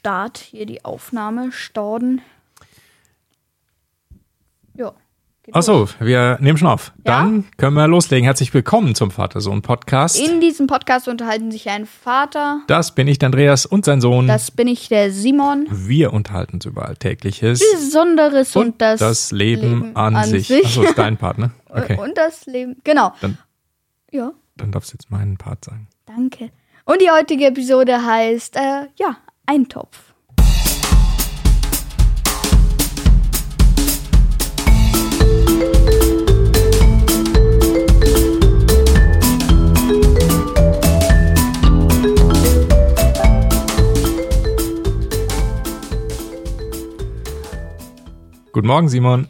Start hier die Aufnahme starten. Ja. Achso, wir nehmen schon auf. Ja? Dann können wir loslegen. Herzlich willkommen zum Vater-Sohn-Podcast. In diesem Podcast unterhalten sich ein Vater, Das bin ich, der Andreas, und sein Sohn. das bin ich, der Simon, wir unterhalten uns über Alltägliches Besonderes und, das, Leben, an, sich. Achso, ist dein Part, ne? Okay. Und das Leben, genau. Dann- ja, Dann darfst du jetzt meinen Part sagen. danke. Und die heutige Episode heißt, äh, ja, Eintopf. Guten Morgen, Simon.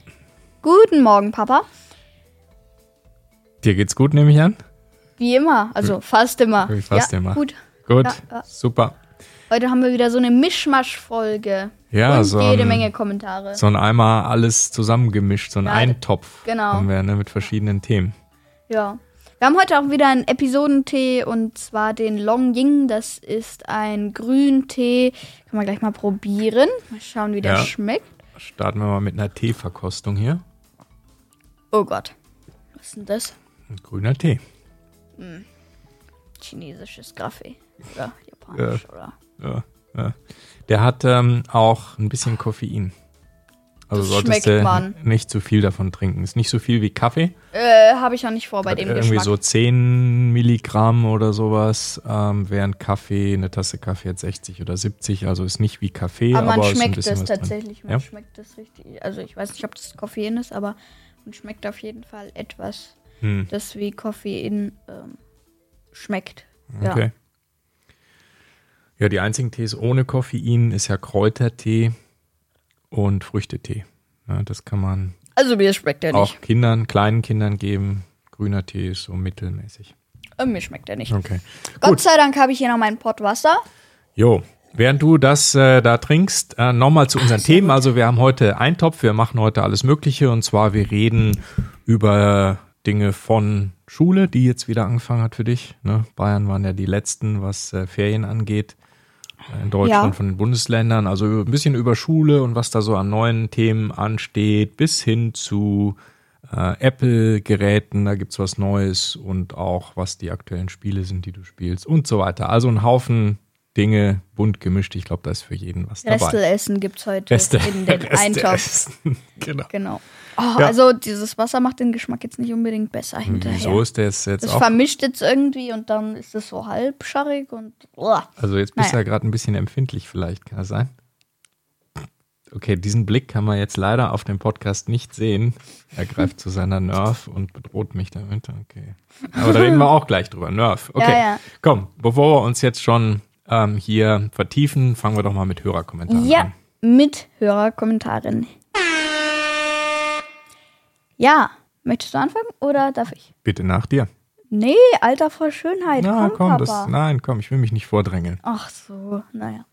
Guten Morgen, Papa. Dir geht's gut, nehme ich an? Wie immer, also fast immer. Wie fast ja, immer. Gut. Gut, Ja, ja. super. Heute haben wir wieder so eine Mischmasch-Folge. Ja, und so jede ein- Menge Kommentare. So ein einmal alles zusammengemischt, so ein Ja, Eintopf genau. haben wir ne, mit verschiedenen Themen. Ja. Wir haben heute auch wieder einen Episodentee und zwar den Long Ying. Das ist ein Grüntee. Kann man gleich mal probieren. Mal schauen, wie der Ja. schmeckt. Starten wir mal mit einer Teeverkostung hier. Oh Gott. Was ist denn das? Ein grüner Tee. Chinesisches Kaffee. Oder japanisch, oder? Ja, ja. Der hat ähm, auch ein bisschen Koffein. Also Das solltest schmeckt du man. nicht zu viel davon trinken. Ist nicht so viel wie Kaffee. Äh, habe ich auch nicht vor bei Hat dem irgendwie Geschmack. so 10 Milligramm oder sowas, ähm, während Kaffee, eine Tasse Kaffee hat 60 oder 70. Also ist nicht wie Kaffee, aber aber, man ist ein schmeckt bisschen es tatsächlich. Man Ja? schmeckt es richtig. Also ich weiß nicht, ob das Koffein ist, aber man schmeckt auf jeden Fall etwas, Hm, das wie Koffein ähm, schmeckt. Ja. okay. Ja, die einzigen Tees ohne Koffein ist ja Kräutertee und Früchtetee. Ja, das kann man Also mir schmeckt der nicht. auch Kindern, kleinen Kindern geben. Grüner Tee ist so mittelmäßig. Äh, mir schmeckt der nicht. Okay. Gott sei Dank habe ich hier noch meinen Pott Wasser. Jo, während du das äh, da trinkst, äh, nochmal zu unseren Themen. Also wir haben heute Eintopf, wir machen heute alles Mögliche und zwar wir reden über Dinge von Schule, die jetzt wieder angefangen hat für dich. Ne? Bayern waren ja die letzten, was äh, Ferien angeht. In Deutschland Ja. von den Bundesländern. Also ein bisschen über Schule und was da so an neuen Themen ansteht, bis hin zu äh, Apple-Geräten, da gibt's was Neues und auch was die aktuellen Spiele sind, die du spielst und so weiter. Also ein Haufen Dinge, bunt gemischt. Ich glaube, da ist für jeden was dabei. Restelessen gibt es heute Reste, in den Reste Eintopf. essen. genau. Genau. Oh, Ja. Also dieses Wasser macht den Geschmack jetzt nicht unbedingt besser hinterher. Wieso ist der jetzt, jetzt Das auch? vermischt jetzt irgendwie und dann ist es so halbscharrig und uah. Also jetzt bist du Naja. ja gerade ein bisschen empfindlich vielleicht, kann das sein? Okay, diesen Blick kann man jetzt leider auf dem Podcast nicht sehen. Er greift zu seiner Nerf und bedroht mich damit. Okay. Aber da reden wir auch gleich drüber. Nerf. Okay. Ja, ja. Komm, bevor wir uns jetzt schon ähm, hier vertiefen, fangen wir doch mal mit Hörerkommentaren Ja, an. mit Hörerkommentaren. Ja, möchtest du anfangen oder darf ich? Bitte nach dir. Nee, Alter vor Schönheit. Na, komm, komm, das, nein, komm, ich will mich nicht vordrängeln. Ach so, naja.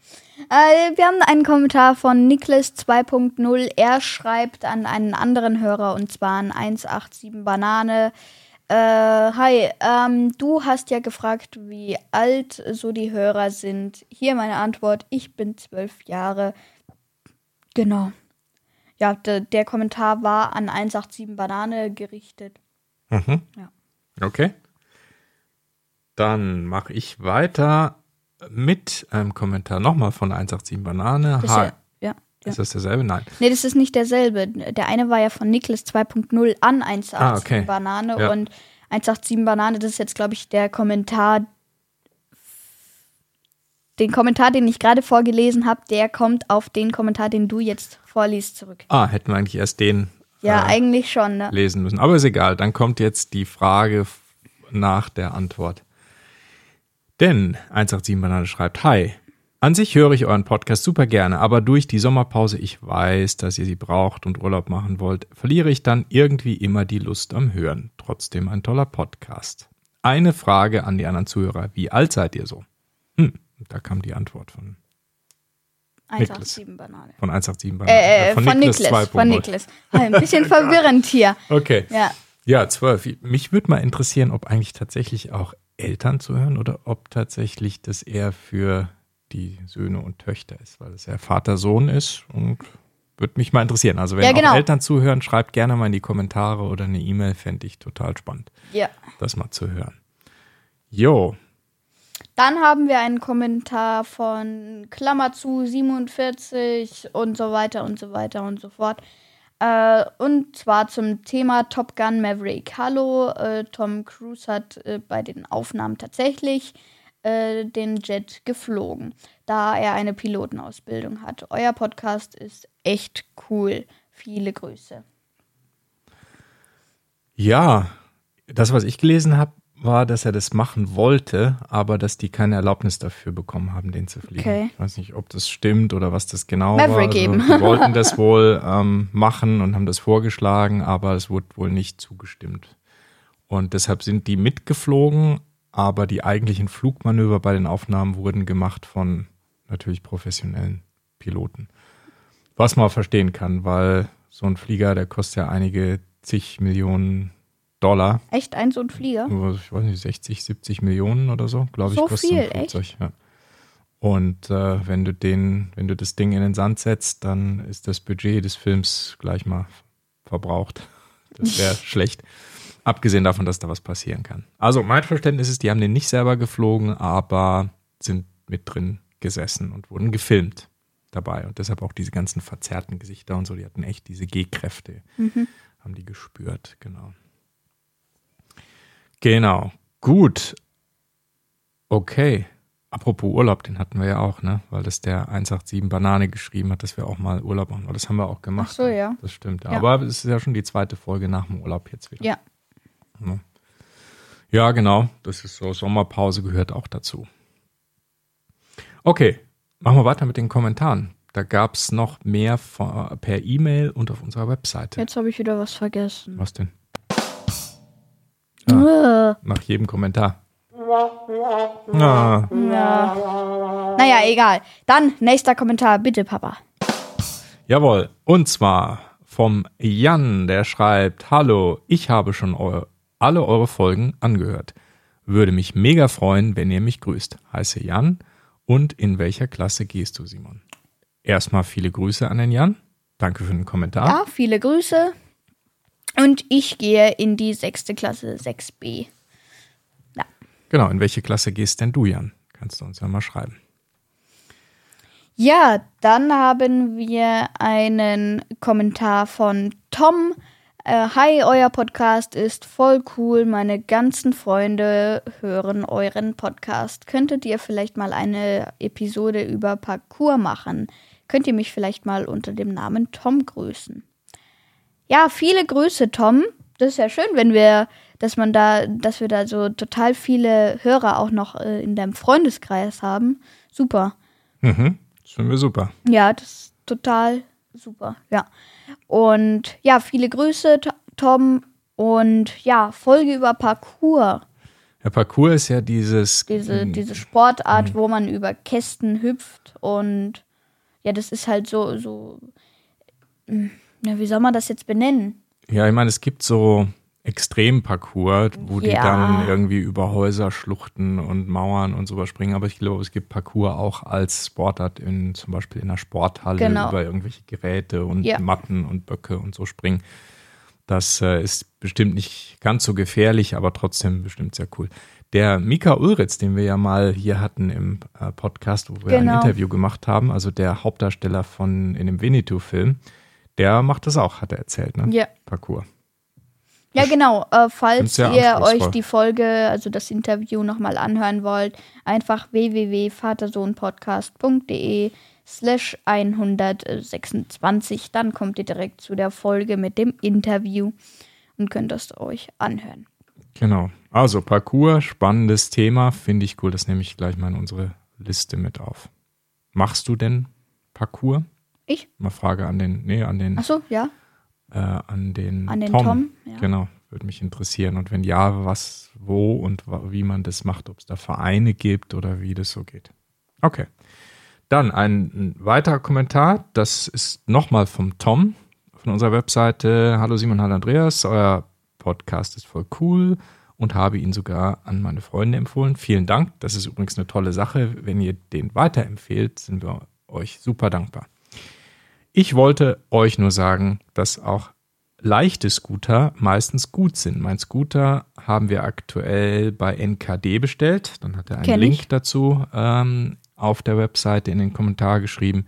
Äh, wir haben einen Kommentar von Niklas 2.0. Er schreibt an einen anderen Hörer und zwar an 187 Banane. Äh, hi, ähm, du hast ja gefragt, wie alt so die Hörer sind. Hier meine Antwort. Ich bin zwölf Jahre. Genau. Ja, de, der Kommentar war an 187 Banane gerichtet. Mhm. Ja. Okay. Dann mache ich weiter mit einem Kommentar nochmal von 187 Banane. Das ist ja, ja. Ist das derselbe? Nein. Nee, das ist nicht derselbe. Der eine war ja von Niklas 2.0 an 187 Ah, okay. Banane und 187 Banane, das ist jetzt, glaube ich, der Kommentar. Den Kommentar, den ich gerade vorgelesen habe, der kommt auf den Kommentar, den du jetzt vorliest, zurück. Ah, hätten wir eigentlich erst den Ja, äh, eigentlich schon, ne? lesen müssen. Aber ist egal. Dann kommt jetzt die Frage nach der Antwort. Denn 187 Banane schreibt, Hi, an sich höre ich euren Podcast super gerne, aber durch die Sommerpause, ich weiß, dass ihr sie braucht und Urlaub machen wollt, verliere ich dann irgendwie immer die Lust am Hören. Trotzdem ein toller Podcast. Eine Frage an die anderen Zuhörer. Wie alt seid ihr so? Hm, da kam die Antwort von, 187 Banane. von 187 Banane. Äh, äh, von, Niklas. 2.0. Von Niklas. Ein bisschen verwirrend hier. Okay. Ja. Ja, zwölf. Mich würde mal interessieren, ob eigentlich tatsächlich auch Eltern zuhören oder ob tatsächlich das eher für die Söhne und Töchter ist, weil es ja Vater-Sohn ist und würde mich mal interessieren. Also wenn Ja, genau. auch Eltern zuhören, schreibt gerne mal in die Kommentare oder eine E-Mail, fände ich total spannend, Ja. das mal zu hören. Jo, Dann haben wir einen Kommentar von Klammer zu 47 und so weiter und so weiter und so fort. Äh, und zwar zum Thema Top Gun Maverick. Hallo, äh, Tom Cruise hat äh, bei den Aufnahmen tatsächlich äh, den Jet geflogen, da er eine Pilotenausbildung hat. Euer Podcast ist echt cool. Viele Grüße. Ja, das, was ich gelesen habe, war, dass er das machen wollte, aber dass die keine Erlaubnis dafür bekommen haben, den zu fliegen. Okay. Ich weiß nicht, ob das stimmt oder was das genau Maverick war. eben. Die wollten das wohl ähm, machen und haben das vorgeschlagen, aber es wurde wohl nicht zugestimmt. Und deshalb sind die mitgeflogen, aber die eigentlichen Flugmanöver bei den Aufnahmen wurden gemacht von natürlich professionellen Piloten. Was man verstehen kann, weil so ein Flieger, der kostet ja einige zig Millionen Dollar. Echt ein so ein Flieger? Ich weiß nicht, 60, 70 Millionen oder so, glaube ich, So kostet viel, ein Flugzeug. Ja. Und äh, wenn du den, wenn du das Ding in den Sand setzt, dann ist das Budget des Films gleich mal verbraucht. Das wäre schlecht. Abgesehen davon, dass da was passieren kann. Also mein Verständnis ist, die haben den nicht selber geflogen, aber sind mit drin gesessen und wurden gefilmt dabei. Und deshalb auch diese ganzen verzerrten Gesichter und so, die hatten echt diese G-Kräfte, haben die gespürt, genau. Genau. Gut. Okay. Apropos Urlaub, den hatten wir ja auch, ne? Weil das der 187 Banane geschrieben hat, dass wir auch mal Urlaub machen. Das haben wir auch gemacht. Ach so, ja. Das stimmt. Ja. Aber es ist ja schon die zweite Folge nach dem Urlaub jetzt wieder. Ja. Ja, genau. Das ist so. Sommerpause gehört auch dazu. Okay. Machen wir weiter mit den Kommentaren. Da gab es noch mehr per E-Mail und auf unserer Webseite. Jetzt habe ich wieder was vergessen. Was denn? Äh, Nach jedem Kommentar. Ah. Naja, egal. Dann nächster Kommentar, bitte, Papa. Jawohl. Und zwar vom Jan, der schreibt: Hallo, ich habe schon eu alle eure Folgen angehört. Würde mich mega freuen, wenn ihr mich grüßt. Heiße Jan. Und in welcher Klasse gehst du, Simon? Erstmal viele Grüße an den Jan. Danke für den Kommentar. Ja, viele Grüße. Und ich gehe in die sechste Klasse 6b. Genau, in welche Klasse gehst denn du, Jan? Kannst du uns ja mal schreiben. Ja, dann haben wir einen Kommentar von Tom. Äh, Hi, euer Podcast ist voll cool. Meine ganzen Freunde hören euren Podcast. Könntet ihr vielleicht mal eine Episode über Parkour machen? Könnt ihr mich vielleicht mal unter dem Namen Tom grüßen? Ja, viele Grüße, Tom. Das ist ja schön, wenn wir, dass man da, dass wir da so total viele Hörer auch noch äh, in deinem Freundeskreis haben. Super. Mhm. Das finden wir super. Ja, das ist total super. Ja. Und ja, viele Grüße, To- Tom. Und ja, Folge über Parkour. Der Parcours ist ja dieses. Diese, diese Sportart, wo man über Kästen hüpft. Und ja, das ist halt so, so. Hm, Ja, wie soll man das jetzt benennen? Ja, ich meine, es gibt so Extremparcours, wo die Ja. dann irgendwie über Häuser, Schluchten und Mauern und sowas springen. Aber ich glaube, es gibt Parcours auch als Sportart in zum Beispiel in einer Sporthalle Genau. über irgendwelche Geräte und Ja. Matten und Böcke und so springen. Das äh, ist bestimmt nicht ganz so gefährlich, aber trotzdem bestimmt sehr cool. Der Mika Ulritz, den wir ja mal hier hatten im äh, Podcast, wo wir Genau. ein Interview gemacht haben, also der Hauptdarsteller von in dem Winnetou-Film, der macht das auch, hat er erzählt, ne? Ja. Parcours. Ja, genau. Äh, falls ihr euch die Folge, also das Interview nochmal anhören wollt, einfach www.vatersohnpodcast.de slash 126. Dann kommt ihr direkt zu der Folge mit dem Interview und könnt das euch anhören. Genau. Also Parcours, spannendes Thema, finde ich cool. Das nehme ich gleich mal in unsere Liste mit auf. Machst du denn Parcours? Ich? Mal Frage an den, nee, an den, Achso, ja. äh, an den, An den Tom, ja. Genau, würde mich interessieren. Und wenn ja, was, wo und wie man das macht, ob es da Vereine gibt oder wie das so geht. Okay. Dann ein weiterer Kommentar, das ist nochmal vom Tom von unserer Webseite. Hallo Simon, hallo Andreas, euer Podcast ist voll cool und habe ihn sogar an meine Freunde empfohlen. Vielen Dank. Das ist übrigens eine tolle Sache. Wenn ihr den weiterempfehlt, sind wir euch super dankbar. Ich wollte euch nur sagen, dass auch leichte Scooter meistens gut sind. Mein Scooter haben wir aktuell bei NKD bestellt. Dann hat er einen Kenn Link ich. dazu ähm, auf der Webseite in den Kommentar geschrieben.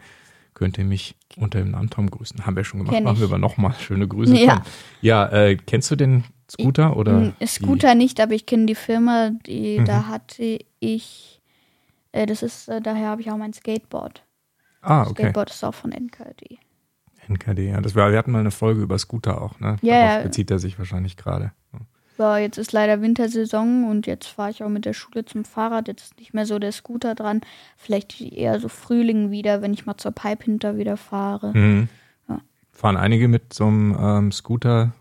Könnt ihr mich unter dem Namen Tom grüßen. Haben wir schon gemacht. Kenn Machen ich. wir aber nochmal. Schöne Grüße, Ja. Ja, äh, kennst du den Scooter? Oder Mm, Scooter nicht, aber ich kenne die Firma, die Mhm. da hatte ich. Äh, das ist, äh, daher habe ich auch mein Skateboard. Ah, okay. Skateboard ist auch von NKD. NKD, ja. Das war, wir hatten mal eine Folge über Scooter auch, ne? Ja, Darauf ja. bezieht er sich wahrscheinlich gerade. So, jetzt ist leider Wintersaison und jetzt fahre ich auch mit der Schule zum Fahrrad. Jetzt ist nicht mehr so der Scooter dran. Vielleicht eher so Frühling wieder, wenn ich mal zur Pipe hinter wieder fahre. Mhm. Ja. Fahren einige mit so einem ähm, Scooter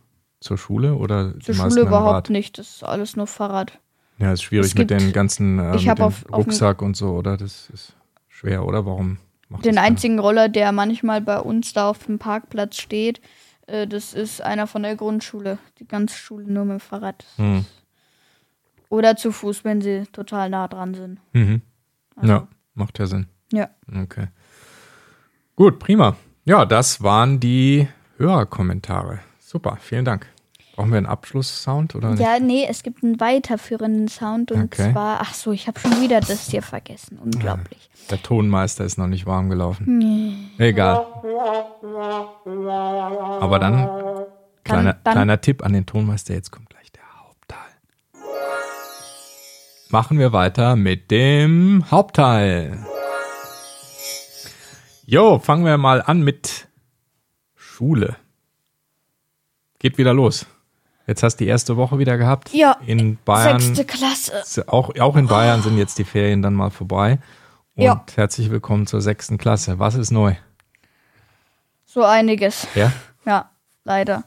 zur Schule oder Zur Schule überhaupt nicht. Das ist alles nur Fahrrad. Ja, ist schwierig Es mit gibt- den ganzen äh, hab dem auf- Rucksack und so, oder? Das ist schwer, oder? Warum macht Den einzigen Roller, der manchmal bei uns da auf dem Parkplatz steht, äh, das ist einer von der Grundschule. Die ganze Schule nur mit dem Fahrrad. Hm. Oder zu Fuß, wenn sie total nah dran sind. Mhm. Also, Ja, macht ja Sinn. Ja. Okay. Gut, prima. Ja, das waren die Hörerkommentare. Super, vielen Dank. Brauchen wir einen Abschlusssound oder nicht? Ja, nee, es gibt einen weiterführenden Sound und Okay. zwar, ach so, ich habe schon wieder das hier vergessen. Unglaublich. Der Tonmeister ist noch nicht warm gelaufen. Egal. Aber dann, kleiner, dann- kleiner Tipp an den Tonmeister, jetzt kommt gleich der Hauptteil. Machen wir weiter mit dem Hauptteil. Jo, fangen wir mal an mit Schule. Geht wieder los. Jetzt hast du die erste Woche wieder gehabt. Ja, In Bayern. Sechste Klasse. Auch, auch in Bayern sind jetzt die Ferien dann mal vorbei. Und Ja. herzlich willkommen zur sechsten Klasse. Was ist neu? So einiges. Ja? Ja, leider.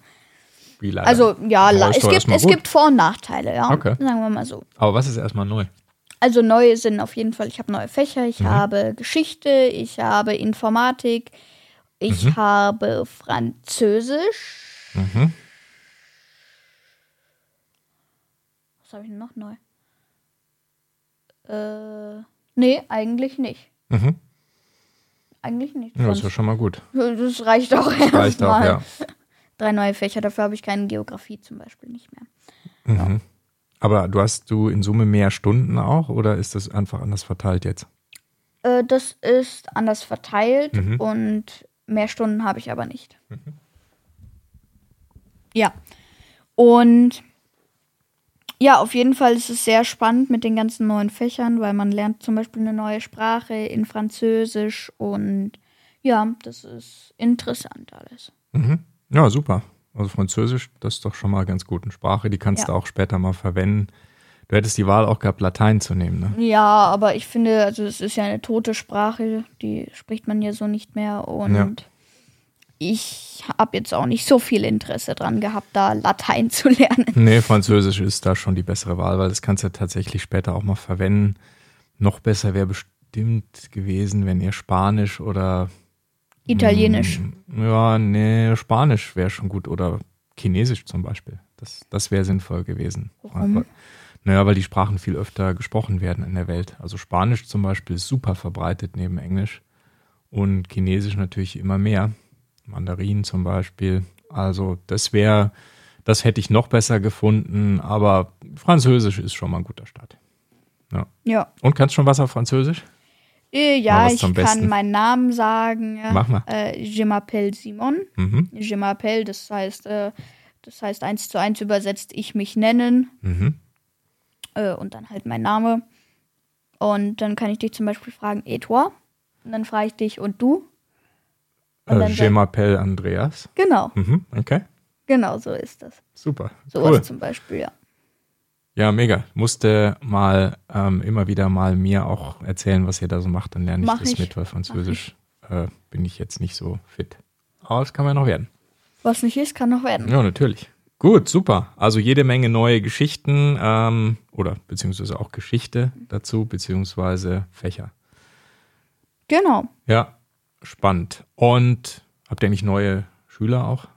Wie leider. Also, ja, ist es, gibt, es gibt Vor- und Nachteile, ja. Okay. Sagen wir mal so. Aber was ist erstmal neu? Also neue sind auf jeden Fall, ich habe neue Fächer, Mhm. ich habe Geschichte, ich habe Informatik, ich Mhm. habe Französisch. Mhm. Was habe ich noch neu? Äh, nee, eigentlich nicht. Mhm. Eigentlich nicht. Ja, das ist ja schon mal gut. das reicht auch Reicht auch, ja. Drei neue Fächer, dafür habe ich keine Geografie zum Beispiel nicht mehr. Mhm. Aber du hast du in Summe mehr Stunden auch oder ist das einfach anders verteilt jetzt? Äh, das ist anders verteilt Mhm. und mehr Stunden habe ich aber nicht. Ja. Und ja, auf jeden Fall ist es sehr spannend mit den ganzen neuen Fächern, weil man lernt zum Beispiel eine neue Sprache in Französisch und ja, das ist interessant alles. Mhm. Ja, super. Also Französisch, das ist doch schon mal ganz gut. Eine Sprache, die kannst Ja. du auch später mal verwenden. Du hättest die Wahl auch gehabt, Latein zu nehmen, ne? Ja, aber ich finde, also es ist ja eine tote Sprache, die spricht man ja so nicht mehr und Ja. Ich habe jetzt auch nicht so viel Interesse dran gehabt, da Latein zu lernen. Nee, Französisch ist da schon die bessere Wahl, weil das kannst du ja tatsächlich später auch mal verwenden. Noch besser wäre bestimmt gewesen, wenn ihr Spanisch oder Italienisch. Mm, Ja, nee, Spanisch wäre schon gut oder Chinesisch zum Beispiel. Das, das wäre sinnvoll gewesen. Warum? Aber- Naja, weil die Sprachen viel öfter gesprochen werden in der Welt. Also Spanisch zum Beispiel ist super verbreitet neben Englisch und Chinesisch natürlich immer mehr. Mandarin zum Beispiel. Also das wäre, das hätte ich noch besser gefunden, aber Französisch ist schon mal ein guter Start. Ja. Und kannst schon was auf Französisch? Äh, ja, ich kann Besten. meinen Namen sagen. ja. Mach mal. Äh, je m'appelle Simon. Mhm. Je m'appelle, das heißt, äh, das heißt eins zu eins übersetzt, ich mich nennen Mhm. äh, und dann halt mein Name. Und dann kann ich dich zum Beispiel fragen, et toi? Und dann frage ich dich, und du? Und Äh, Je m'appelle Andreas. Genau, Mhm. Okay, genau so ist das. super. Sowas Cool. zum Beispiel, ja. Ja, mega. Musste mal ähm, immer wieder mal mir auch erzählen, was ihr da so macht. Dann lerne ich Mach das ich. mit, weil Französisch äh, bin ich jetzt nicht so fit. Aber es kann ja noch werden. Was nicht ist, kann noch werden. Ja, natürlich. Gut, super. Also jede Menge neue Geschichten ähm, oder beziehungsweise auch Geschichte dazu, beziehungsweise Fächer. Genau. Ja, spannend. Und habt ihr nicht neue Schüler auch?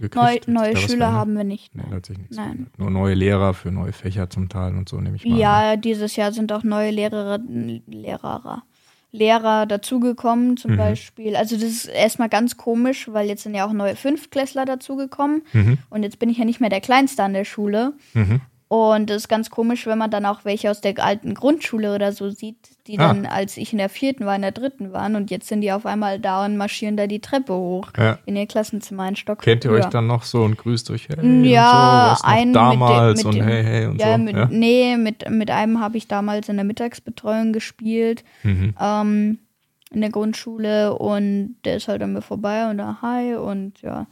gekriegt? Neu, neue Schüler haben wir nicht. Nee, sich nichts Nein. Nur neue Lehrer für neue Fächer zum Teil und so nehme ich mal. an. Ja, dieses Jahr sind auch neue Lehrer, Lehrer, Lehrer dazugekommen, zum Mhm. Beispiel. Also das ist erstmal ganz komisch, weil jetzt sind ja auch neue Fünftklässler dazugekommen. Mhm. Und jetzt bin ich ja nicht mehr der Kleinste an der Schule. Mhm. Und es ist ganz komisch, wenn man dann auch welche aus der alten Grundschule oder so sieht, die Ah. dann, als ich in der vierten war, in der dritten waren. Und jetzt sind die auf einmal da und marschieren da die Treppe hoch Ja. in ihr Klassenzimmer ein Stock. Kennt ihr euch dann noch so und grüßt euch hey Ja, und so, einen damals mit, dem- und mit dem, hey hey und ja, so. mit, ja? Nee, mit, mit einem habe ich damals in der Mittagsbetreuung gespielt, Mhm. ähm, in der Grundschule und der ist halt an mir vorbei und da hi und ja.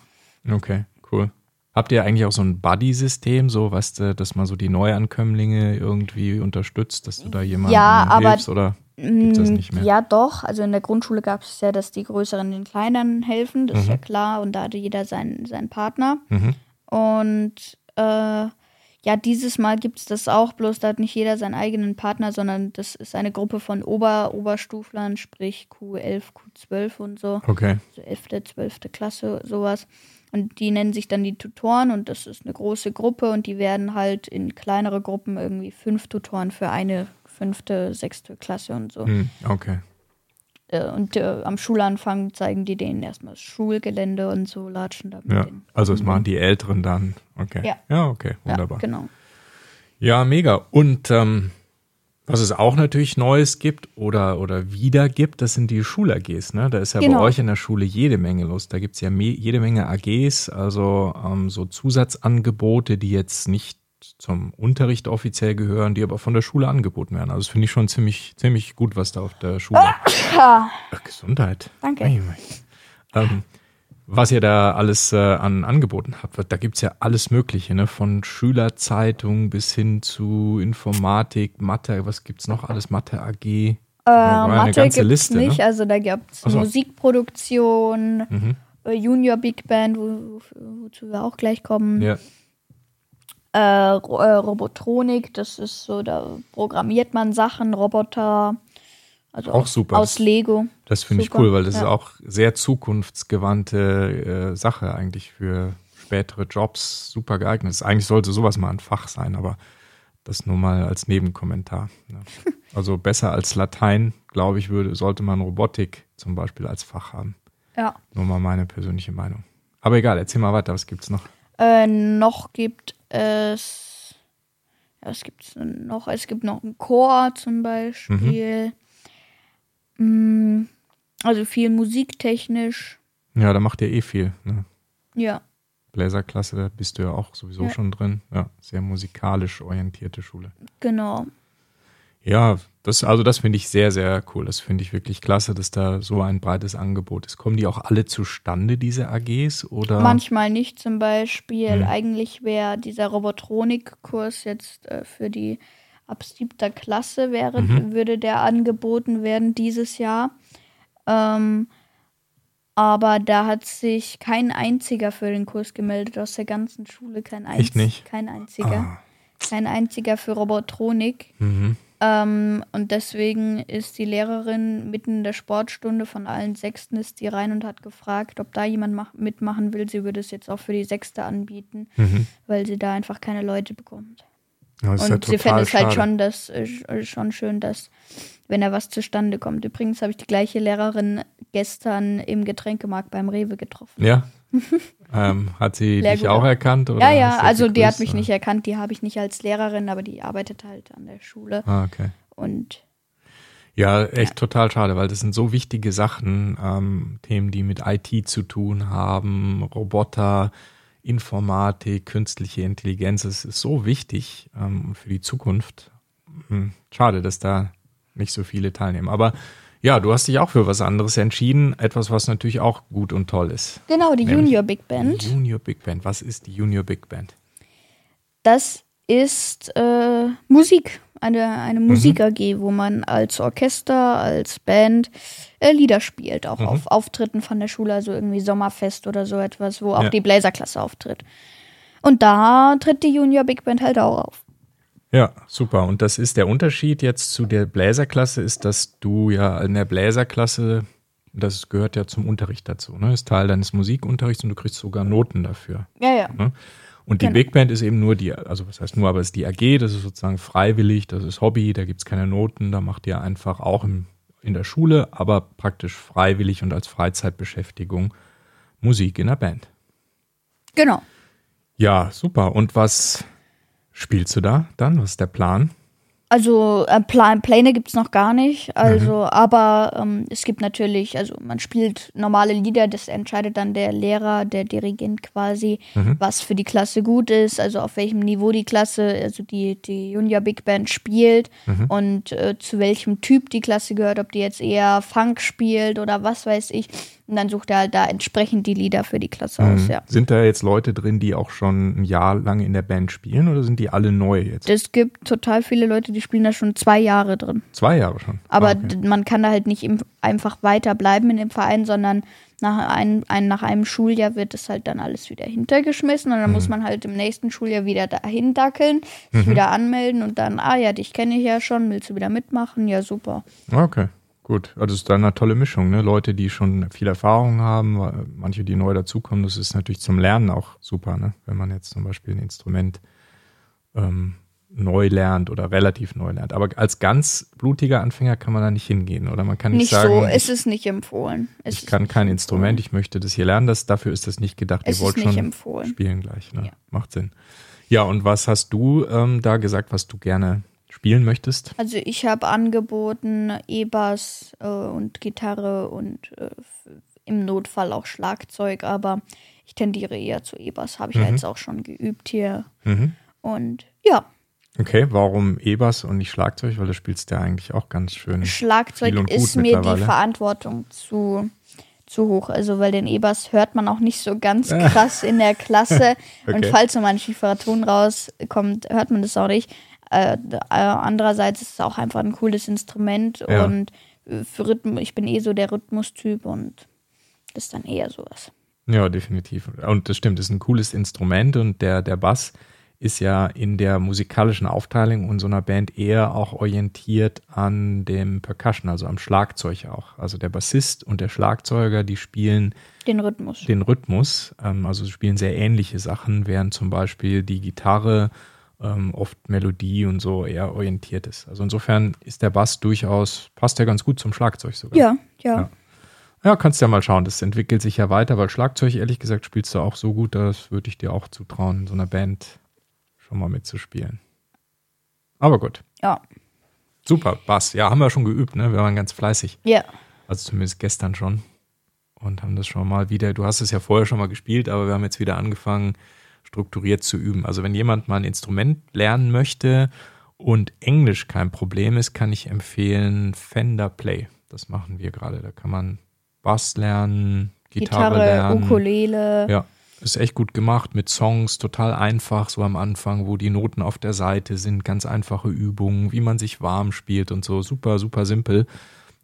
Okay, cool. Habt ihr eigentlich auch so ein Buddy-System, so was, äh, dass man so die Neuankömmlinge irgendwie unterstützt, dass du da jemandem Ja, aber- hilfst oder gibt's das nicht mehr? Ja, doch. Also in der Grundschule gab es ja, dass die Größeren den Kleineren helfen, das ist ja klar und da hatte jeder seinen, seinen Partner. Mhm. Und äh, ja, dieses Mal gibt es das auch, bloß da hat nicht jeder seinen eigenen Partner, sondern das ist eine Gruppe von Ober Oberstuflern, sprich Q11, Q12 und so. Okay, so 11., 12. Klasse, sowas. Und die nennen sich dann die Tutoren und das ist eine große Gruppe und die werden halt in kleinere Gruppen irgendwie fünf Tutoren für eine fünfte, sechste Klasse und so. hm, okay. Äh, Und äh, am Schulanfang zeigen die denen erstmal das Schulgelände und so, latschen da mit Ja, denen. also das machen die Älteren dann. Okay. Ja. Ja, okay, wunderbar. Ja, genau. Ja, mega. Und ähm, was es auch natürlich Neues gibt oder, oder wieder gibt, das sind die Schul-AGs. Ne? Da ist ja Genau. bei euch in der Schule jede Menge los. Da gibt es ja jede Menge AGs, also ähm, so Zusatzangebote, die jetzt nicht zum Unterricht offiziell gehören, die aber von der Schule angeboten werden. Also das finde ich schon ziemlich, ziemlich gut, was da auf der Schule. Ja, Ach, Gesundheit. Danke. Ähm, was ihr da alles äh, an Angeboten habt, da gibt es ja alles Mögliche, ne? von Schülerzeitung bis hin zu Informatik, Mathe, was gibt es noch alles? Mathe AG. äh, eine Mathe ganze gibt's Liste, ne? nicht, also da gibt's so. Musikproduktion, Mhm. äh, Junior Big Band, wo, wo, wozu wir auch gleich kommen. Ja. äh, äh, Robotronik, das ist so, da programmiert man Sachen, Roboter, also Auch super. aus Das- Lego. Das finde ich cool, weil das ist ja. auch sehr zukunftsgewandte äh, Sache eigentlich für spätere Jobs. Super geeignet. Das- Eigentlich sollte sowas mal ein Fach sein, aber das nur mal als Nebenkommentar. Ne? Also besser als Latein, glaube ich, würde, sollte man Robotik zum Beispiel als Fach haben. Ja. Nur mal meine persönliche Meinung. Aber egal, erzähl mal weiter, was gibt's noch? Äh, noch gibt es, ja, was gibt's noch? Es gibt noch einen Chor zum Beispiel. Mm, also viel musiktechnisch. Ja, da macht ihr eh viel. Ne? Ja. Bläserklasse, da bist du ja auch sowieso Ja. schon drin. Ja, sehr musikalisch orientierte Schule. Genau. Ja, das, also das finde ich sehr, sehr cool. Das finde ich wirklich klasse, dass da so ein breites Angebot ist. Kommen die auch alle zustande, diese AGs? Oder? Manchmal nicht zum Beispiel. Hm. Eigentlich wäre dieser Robotronik-Kurs jetzt äh, für die ab siebter Klasse wäre, Mhm. würde der angeboten werden dieses Jahr. Ähm, aber da hat sich kein einziger für den Kurs gemeldet aus der ganzen Schule. Kein, einz kein einziger. Ah. Kein einziger für Robotronik. Mhm. Ähm, und deswegen ist die Lehrerin mitten in der Sportstunde von allen Sechsten ist die rein und hat gefragt, ob da jemand mach mitmachen will. Sie würde es jetzt auch für die Sechste anbieten, Mhm. weil sie da einfach keine Leute bekommt. Ja, ja und sie total fände es halt schon, das, äh, schon schön, dass, wenn da was zustande kommt. Übrigens habe ich die gleiche Lehrerin gestern im Getränkemarkt beim Rewe getroffen. Ja. ähm, hat sie Sehr dich auch erkannt? Oder ja, ja, also die hat mich oder? nicht erkannt, die habe ich nicht als Lehrerin, aber die arbeitet halt an der Schule. Ah, okay. Und Ja, echt total schade, weil das sind so wichtige Sachen, ähm, Themen, die mit IT zu tun haben, Roboter, Informatik, künstliche Intelligenz, es ist so wichtig ähm, für die Zukunft. Hm, Schade, dass da nicht so viele teilnehmen. Aber ja, du hast dich auch für was anderes entschieden, etwas, was natürlich auch gut und toll ist. genau, die Nämlich Junior Big Band. Die Junior Big Band. Was ist die Junior Big Band? Das ist äh, Musik, eine, eine Mhm. Musik-AG, wo man als Orchester, als Band äh, Lieder spielt, auch Mhm. auf Auftritten von der Schule, also irgendwie Sommerfest oder so etwas, wo auch Ja. die Bläserklasse auftritt. Und da tritt die Junior Big Band halt auch auf. Ja, super. Und das ist der Unterschied jetzt zu der Bläserklasse, ist, dass du ja in der Bläserklasse Das gehört ja zum Unterricht dazu. Ne? Ist Teil deines Musikunterrichts und du kriegst sogar Noten dafür. Ja, ja. Ne? Und die Genau. Big Band ist eben nur die, also was heißt nur, aber es ist die AG, das ist sozusagen freiwillig, das ist Hobby, da gibt es keine Noten, da macht ihr einfach auch im, in der Schule, aber praktisch freiwillig und als Freizeitbeschäftigung Musik in der Band. Genau. Ja, super. Und was spielst du da dann? Was ist der Plan? Also äh, Pla Pläne gibt es noch gar nicht. Also, Mhm. aber ähm, es gibt natürlich, also man spielt normale Lieder, das entscheidet dann der Lehrer, der Dirigent quasi, Mhm. was für die Klasse gut ist, also auf welchem Niveau die Klasse, also die, die Junior Big Band spielt Mhm. und äh, zu welchem Typ die Klasse gehört, ob die jetzt eher Funk spielt oder was weiß ich. Und dann sucht er halt da entsprechend die Lieder für die Klasse aus, Mhm. ja. Sind da jetzt Leute drin, die auch schon ein Jahr lang in der Band spielen oder sind die alle neu jetzt? Es gibt total viele Leute, die spielen da schon zwei Jahre drin. Zwei Jahre schon. Aber Ah, okay. man kann da halt nicht im, einfach weiter bleiben in dem Verein, sondern nach, ein, ein, nach einem Schuljahr wird es halt dann alles wieder hintergeschmissen und dann Mhm. muss man halt im nächsten Schuljahr wieder dahin dackeln, sich wieder anmelden und dann, ah ja, dich kenne ich ja schon, willst du wieder mitmachen? Ja, super. Okay, gut. Also es ist dann eine tolle Mischung, ne? Leute, die schon viel Erfahrung haben, manche, die neu dazukommen. Das ist natürlich zum Lernen auch super, ne? Wenn man jetzt zum Beispiel ein Instrument ähm, neu lernt oder relativ neu lernt. Aber als ganz blutiger Anfänger kann man da nicht hingehen, oder? Man kann nicht, Nicht sagen, so, ich, es ist nicht empfohlen. Es ich kann kein Instrument, ich möchte das hier lernen. Das, dafür ist das nicht gedacht. Es Ihr wollt ist schon empfohlen. spielen gleich, ne? Ja. Macht Sinn. Ja, und was hast du ähm, da gesagt, was du gerne spielen möchtest? Also ich habe angeboten E-Bass äh, und Gitarre und äh, im Notfall auch Schlagzeug, aber ich tendiere eher zu E-Bass, habe ich ja jetzt auch schon geübt hier. Mhm. Und ja, Okay, warum E-Bass und nicht Schlagzeug? Weil du spielst ja eigentlich auch ganz schön. Schlagzeug und ist mir die. Verantwortung zu, zu hoch. Also weil den E-Bass hört man auch nicht so ganz krass in der Klasse. Und Okay. falls so mal ein schieferer Ton rauskommt, hört man das auch nicht. Äh, äh, andererseits ist es auch einfach ein cooles Instrument Ja. und äh, für Rhythm, ich bin eh so der Rhythmustyp und das ist dann eher sowas. Ja, definitiv. Und das stimmt, das ist ein cooles Instrument und der, der Bass ist ja in der musikalischen Aufteilung einer Band eher auch orientiert an dem Percussion, also am Schlagzeug auch. Also der Bassist und der Schlagzeuger, die spielen Den Rhythmus. den Rhythmus, ähm, also sie spielen sehr ähnliche Sachen, während zum Beispiel die Gitarre ähm, oft Melodie und so eher orientiert ist. Also insofern ist der Bass durchaus, passt ja ganz gut zum Schlagzeug sogar. Ja, ja. Ja. Ja, kannst ja mal schauen. Das entwickelt sich ja weiter, weil Schlagzeug, ehrlich gesagt, spielst du auch so gut, das würde ich dir auch zutrauen, in so einer Band schon mal mitzuspielen. Aber gut. Ja. Super, Bass. Ja, haben wir schon geübt, ne? Wir waren ganz fleißig. Ja. Also zumindest gestern schon. Und haben das schon mal wieder, du hast es ja vorher schon mal gespielt, aber wir haben jetzt wieder angefangen, strukturiert zu üben. Also wenn jemand mal ein Instrument lernen möchte und Englisch kein Problem ist, kann ich empfehlen Fender Play. Das machen wir gerade. Da kann man Bass lernen, Gitarre, Gitarre, lernen. Ukulele. Ja, ist echt gut gemacht mit Songs, total einfach, so am Anfang, wo die Noten auf der Seite sind, ganz einfache Übungen, wie man sich warm spielt und so, super, super simpel.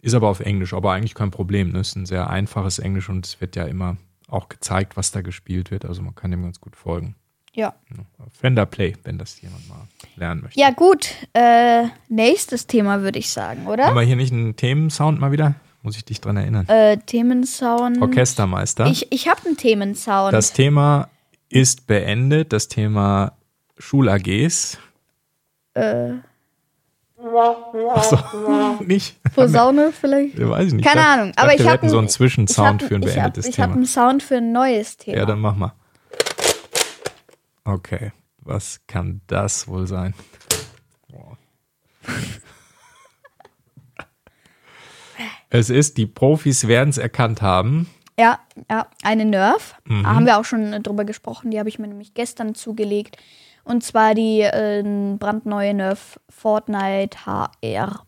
Ist aber auf Englisch, aber eigentlich kein Problem. Ne? Ist ein sehr einfaches Englisch und es wird ja immer auch gezeigt, was da gespielt wird. Also man kann dem ganz gut folgen. Ja. Fender Play, wenn das jemand mal lernen möchte. Ja, gut. Äh, nächstes Thema würde ich sagen, oder? Haben wir hier nicht einen Themensound mal wieder? Muss ich dich dran erinnern. Äh, Themensound. Orchestermeister. Ich, ich habe einen Themensound. Das Thema ist beendet, das Thema Schul-AGs. äh, Achso, nicht? Posaune vielleicht? Ja, weiß ich nicht. Keine Ich Ahnung. dachte, Aber ich wir habe hätten so einen Zwischensound für ein ich hab, beendetes ich hab Thema. einen Sound für ein neues Thema. Ja, dann mach mal. Okay, was kann das wohl sein? Es ist, die Profis werden es erkannt haben. Ja, ja, eine Nerf. Mhm. Da haben wir auch schon drüber gesprochen. Die habe ich mir nämlich gestern zugelegt. Und zwar die äh, brandneue Nerf Fortnite HR.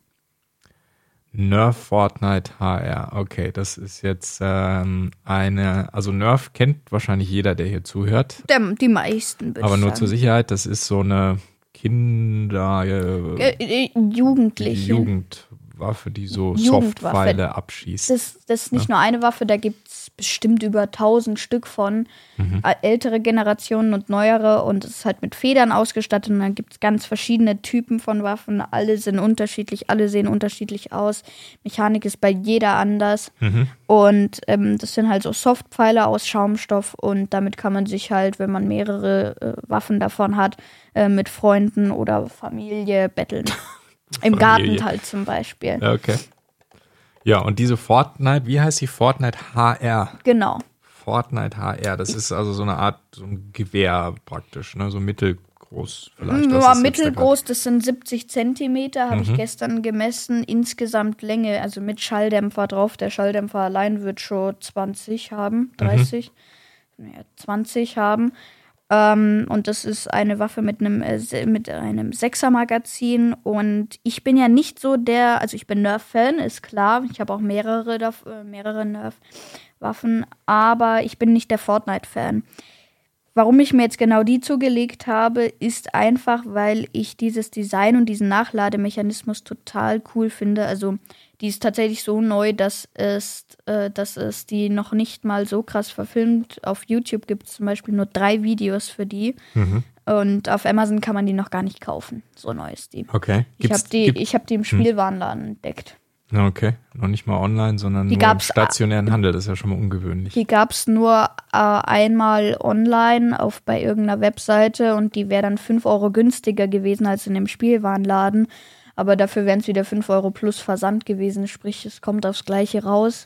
Nerf Fortnite HR. Okay, das ist jetzt ähm, eine, also Nerf kennt wahrscheinlich jeder, der hier zuhört. Der, die meisten, würde Aber nur sagen. zur Sicherheit, das ist so eine Kinder, Äh, äh, Jugendliche. Jugend, Waffe, die so. Softpfeile abschießt. Das, das ist nicht nur eine Waffe, da gibt es bestimmt über 1000 Stück von. Ä- Ältere Generationen und neuere. Und es ist halt mit Federn ausgestattet. Und dann gibt es ganz verschiedene Typen von Waffen. Alle sind unterschiedlich, alle sehen unterschiedlich aus. Mechanik ist bei jeder anders. Und ähm, das sind halt so Softpfeile aus Schaumstoff. Und damit kann man sich halt, wenn man mehrere äh, Waffen davon hat, äh, mit Freunden oder Familie betteln. Im Familie. Garten halt zum Beispiel. Ja, okay. Ja, und diese Fortnite, wie heißt die Fortnite HR? Genau. Fortnite HR, das ist also so eine Art, so ein Gewehr praktisch, ne? so mittelgroß vielleicht. Ja, mittelgroß, das sind 70 Zentimeter, habe Mhm. ich gestern gemessen. Insgesamt Länge, also mit Schalldämpfer drauf. Der Schalldämpfer allein wird schon 20 haben, Mhm. 30, naja, 20 haben. Ähm, und das ist eine Waffe mit einem, äh, mit einem Sechser-Magazin. Und ich bin ja nicht so der, also ich bin Nerf-Fan, ist klar. Ich habe auch mehrere, äh, mehrere Nerf-Waffen, aber ich bin nicht der Fortnite-Fan. Warum ich mir jetzt genau die zugelegt habe, ist einfach, weil ich dieses Design und diesen Nachlademechanismus total cool finde. Also die ist tatsächlich so neu, dass es, äh, dass es die noch nicht mal so krass verfilmt. Auf YouTube gibt es zum Beispiel nur drei Videos für die. Und auf Amazon kann man die noch gar nicht kaufen. So neu ist die. Okay. Ich Gibt's- habe die, gibt- ich hab die im Spielwarenladen entdeckt. Okay, noch nicht mal online, sondern Die nur im stationären Handel. Das ist ja schon mal ungewöhnlich. Die gab es nur äh, einmal online auf bei irgendeiner Webseite und die wäre dann 5 Euro günstiger gewesen als in dem Spielwarenladen. Aber dafür wären es wieder 5 Euro plus Versand gewesen, sprich, es kommt aufs Gleiche raus.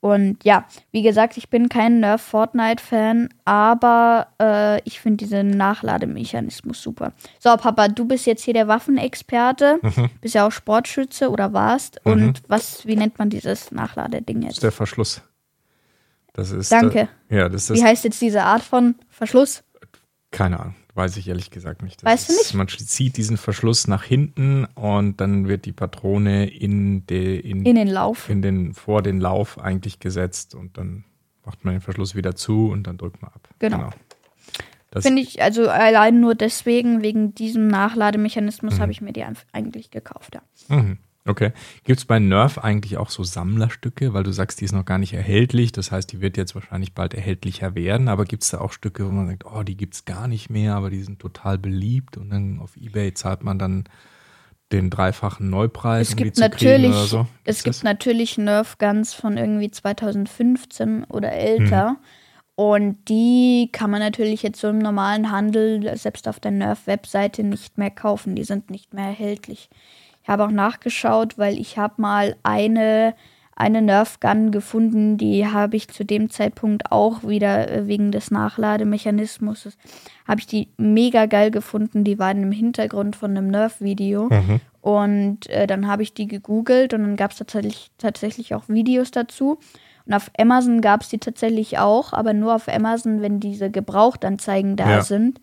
Und ja, wie gesagt, ich bin kein Nerf Fortnite-Fan, aber äh, ich finde diesen Nachlademechanismus super. So, Papa, du bist jetzt hier der Waffenexperte, bist ja auch Sportschütze oder warst. Und was, wie nennt man dieses Nachladeding Das ist jetzt? der Verschluss. Das ist. Danke. Äh, ja, das ist. Wie heißt jetzt diese Art von Verschluss? Keine Ahnung, weiß ich ehrlich gesagt nicht. Das Weißt du ist, nicht? Man zieht diesen Verschluss nach hinten und dann wird die Patrone in, de, in, In den Lauf. in den, vor den Lauf eigentlich gesetzt und dann macht man den Verschluss wieder zu und dann drückt man ab. Genau. Das, Finde ich, also allein nur deswegen, wegen diesem Nachlademechanismus, Mhm. habe ich mir die eigentlich gekauft. Ja. Mhm. Okay. Gibt es bei Nerf eigentlich auch so Sammlerstücke? Weil du sagst, die ist noch gar nicht erhältlich. Das heißt, die wird jetzt wahrscheinlich bald erhältlicher werden. Aber gibt es da auch Stücke, wo man sagt, oh, die gibt es gar nicht mehr, aber die sind total beliebt und dann auf Ebay zahlt man dann den dreifachen Neupreis, Es um gibt zu natürlich, so? es gibt das? natürlich Nerf Guns von irgendwie 2015 oder älter. Und die kann man natürlich jetzt so im normalen Handel, selbst auf der Nerf-Webseite, nicht mehr kaufen. Die sind nicht mehr erhältlich. Ich habe auch nachgeschaut, weil ich habe mal eine, eine Nerf Gun gefunden, die habe ich zu dem Zeitpunkt auch wieder äh, wegen des Nachlademechanismus, habe ich die mega geil gefunden. Die waren im Hintergrund von einem Nerf-Video. Und äh, dann habe ich die gegoogelt und dann gab es tatsächlich, tatsächlich auch Videos dazu. Und auf Amazon gab es die tatsächlich auch, aber nur auf Amazon, wenn diese Gebrauchtanzeigen da Ja. sind.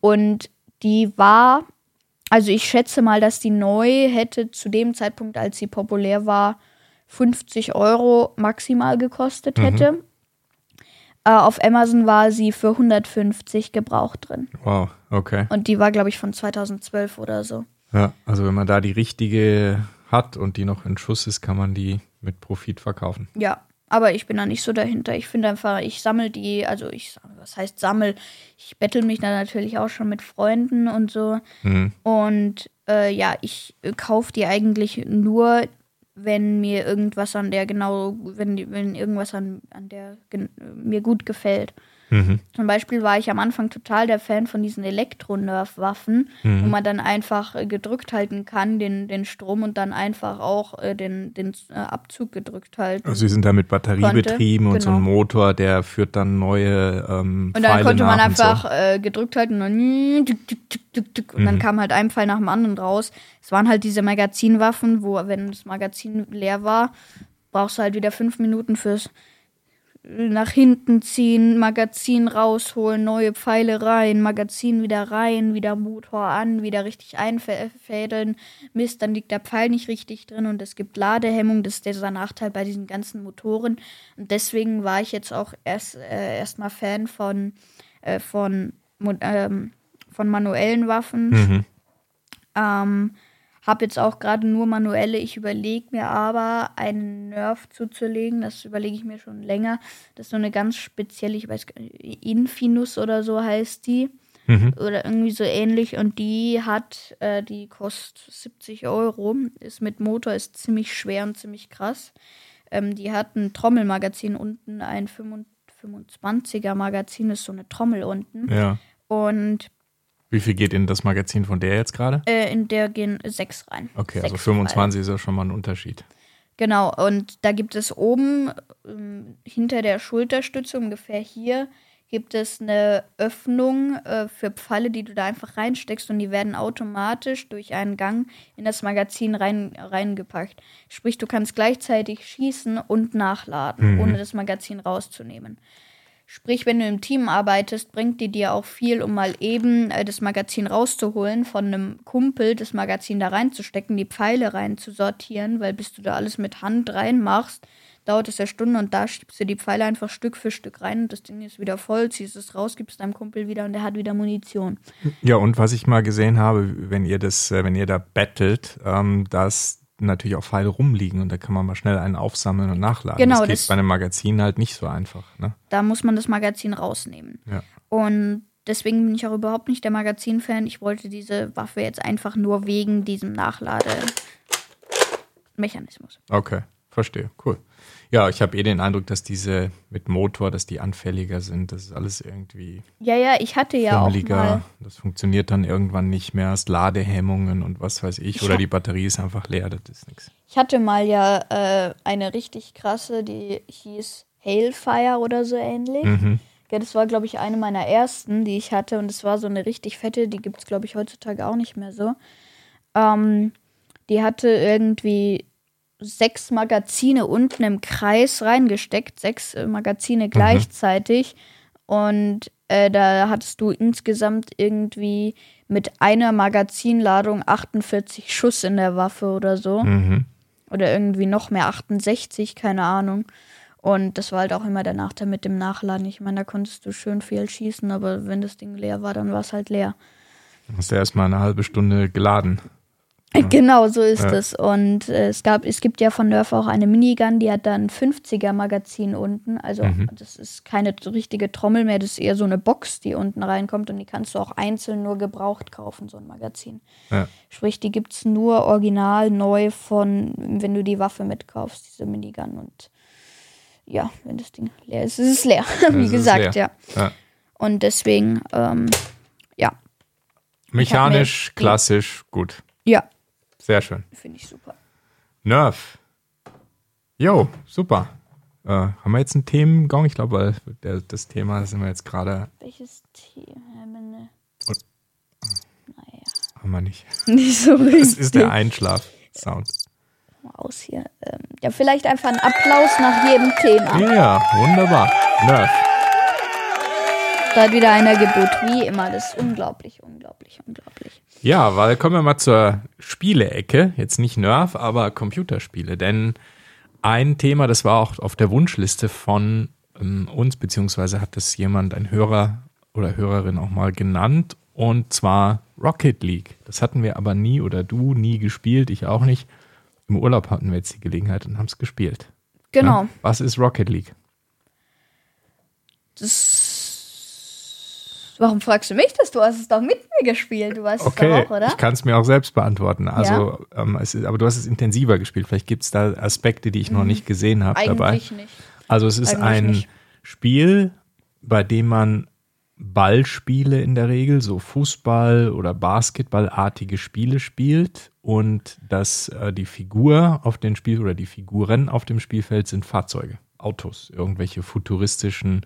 Und die war, also ich schätze mal, dass die neu hätte zu dem Zeitpunkt, als sie populär war, 50 Euro maximal gekostet hätte. Äh, auf Amazon war sie für 150 gebraucht drin. Wow, okay. Und die war, glaube ich, von 2012 oder so. Ja, also wenn man da die richtige hat und die noch in Schuss ist, kann man die mit Profit verkaufen. Ja, aber ich bin da nicht so dahinter. Ich finde einfach, ich sammle die, also ich, was heißt sammel? Ich bettel mich da natürlich auch schon mit Freunden und so. Mhm. Und äh, ja, ich äh, kaufe die eigentlich nur, wenn mir irgendwas an der genau, wenn, wenn irgendwas an, an der gen- mir gut gefällt. Mhm. Zum Beispiel war ich am Anfang total der Fan von diesen Elektro-Nerf-Waffen, wo man dann einfach äh, gedrückt halten kann, den, den Strom und dann einfach auch äh, den, den äh, Abzug gedrückt halten. Also sie sind da mit Batterie Konnte, betrieben und so ein genau. Motor, der führt dann neue ähm, Und dann Pfeile konnte man einfach äh, gedrückt halten und und dann kam halt ein Pfeil nach dem anderen raus. Es waren halt diese Magazinwaffen, wo, wenn das Magazin leer war, brauchst du halt wieder fünf Minuten fürs nach hinten ziehen, Magazin rausholen, neue Pfeile rein, Magazin wieder rein, wieder Motor an, wieder richtig einfädeln. Mist, dann liegt der Pfeil nicht richtig drin und es gibt Ladehemmung. Das ist dieser Nachteil bei diesen ganzen Motoren. Und deswegen war ich jetzt auch erst äh, erstmal Fan von, äh, von, ähm, von manuellen Waffen. Mhm. Ähm, Habe jetzt auch gerade nur manuelle. Ich überlege mir aber, einen Nerf zuzulegen. Das überlege ich mir schon länger. Das ist so eine ganz spezielle, ich weiß gar nicht, Infinus oder so heißt die. Mhm. Oder irgendwie so ähnlich. Und die hat, äh, die kostet 70 Euro. Ist mit Motor, ist ziemlich schwer und ziemlich krass. Ähm, die hat ein Trommelmagazin unten, ein 25er Magazin, ist so eine Trommel unten. Ja. Und Wie viel geht in das Magazin von der jetzt gerade? äh, in der gehen sechs rein. Okay, also Sechs 25 ist ja schon mal ein Unterschied. Genau, und da gibt es oben ähm, hinter der Schulterstütze, ungefähr hier, gibt es eine Öffnung äh, für Pfeile, die du da einfach reinsteckst und die werden automatisch durch einen Gang in das Magazin rein, reingepackt. Sprich, du kannst gleichzeitig schießen und nachladen, Mhm. ohne das Magazin rauszunehmen. Sprich, wenn du im Team arbeitest, bringt die dir auch viel, um mal eben äh, das Magazin rauszuholen, von einem Kumpel das Magazin da reinzustecken, die Pfeile reinzusortieren, weil bis du da alles mit Hand reinmachst, dauert es ja Stunden und da schiebst du die Pfeile einfach Stück für Stück rein und das Ding ist wieder voll, ziehst es raus, gibst deinem Kumpel wieder und der hat wieder Munition. Ja, und was ich mal gesehen habe, wenn ihr das, äh, wenn ihr da battelt, ähm, dass natürlich auch Pfeile rumliegen und da kann man mal schnell einen aufsammeln und nachladen. Genau, das geht das- bei einem Magazin halt nicht so einfach. Ne? Da muss man das Magazin rausnehmen. Ja. Und deswegen bin ich auch überhaupt nicht der Magazin-Fan. Ich wollte diese Waffe jetzt einfach nur wegen diesem Nachlademechanismus. Okay, verstehe. Cool. Ja, ich habe eh den Eindruck, dass diese mit Motor, dass die anfälliger sind. Das ist alles irgendwie Ja, ja, ich hatte ja auch fummeliger. mal. Das funktioniert dann irgendwann nicht mehr. Es Ladehemmungen und was weiß ich. Ich Oder die Batterie ist einfach leer. Das ist nichts. Ich hatte mal ja äh, eine richtig krasse, die hieß Hailfire oder so ähnlich. Mhm. Ja, das war, glaube ich, eine meiner ersten, die ich hatte. Und es war so eine richtig fette, die gibt es, glaube ich, heutzutage auch nicht mehr so. Ähm, die hatte irgendwie sechs Magazine unten im Kreis reingesteckt, sechs äh, Magazine gleichzeitig. Und äh, da hattest du insgesamt irgendwie mit einer Magazinladung 48 Schuss in der Waffe oder so. Mhm. Oder irgendwie noch mehr, 68, keine Ahnung. Und das war halt auch immer der Nachteil mit dem Nachladen. Ich meine, da konntest du schön viel schießen, aber wenn das Ding leer war, dann war es halt leer. Hast du erstmal eine halbe Stunde geladen. Genau, so ist Ja. es. Und äh, es gab, es gibt ja von Nerf auch eine Minigun, die hat dann 50er Magazin unten. Also Mhm. das ist keine richtige Trommel mehr, das ist eher so eine Box, die unten reinkommt und die kannst du auch einzeln nur gebraucht kaufen, so ein Magazin. Ja. Sprich, die gibt es nur original neu von, wenn du die Waffe mitkaufst, diese Minigun. Und ja, wenn das Ding leer ist, ist es leer, wie es gesagt, leer. ja. Ja. Und deswegen, ähm, ja, Mechanisch, klassisch, gut. ja, Sehr schön. finde ich super. Nerf. Jo, super. Äh, haben wir jetzt einen Themengong? Ich glaube, der, das Thema sind wir jetzt gerade, Welches Thema? Und- Naja, haben wir nicht. nicht so richtig. Das ist der Einschlaf-Sound. Mal aus hier. Ähm, ja, vielleicht einfach ein Applaus nach jedem Thema. Ja, wunderbar. Nerf. Da hat wieder einer gebot, wie immer. Das ist unglaublich, unglaublich, unglaublich. Ja, weil kommen wir mal zur Spiele-Ecke. Jetzt nicht Nerf, aber Computerspiele. Denn ein Thema, das war auch auf der Wunschliste von ähm, uns, beziehungsweise hat das jemand, ein Hörer oder Hörerin auch mal genannt. Und zwar Rocket League. Das hatten wir aber nie oder du nie gespielt, ich auch nicht. Im Urlaub hatten wir jetzt die Gelegenheit und haben es gespielt. Genau. Ja? Was ist Rocket League? Das. Warum fragst du mich das? Du hast es doch mit mir gespielt. Du weißt Okay, es doch auch, oder? ich kann es mir auch selbst beantworten. Also, ähm, es ist, aber du hast es intensiver gespielt. Vielleicht gibt es da Aspekte, die ich noch nicht gesehen habe dabei. Mhm. Eigentlich nicht. Also es ist eigentlich ein nicht. Spiel, bei dem man Ballspiele in der Regel, so Fußball- oder Basketballartige Spiele spielt und dass äh, die Figur auf dem Spiel oder die Figuren auf dem Spielfeld sind Fahrzeuge, Autos, irgendwelche futuristischen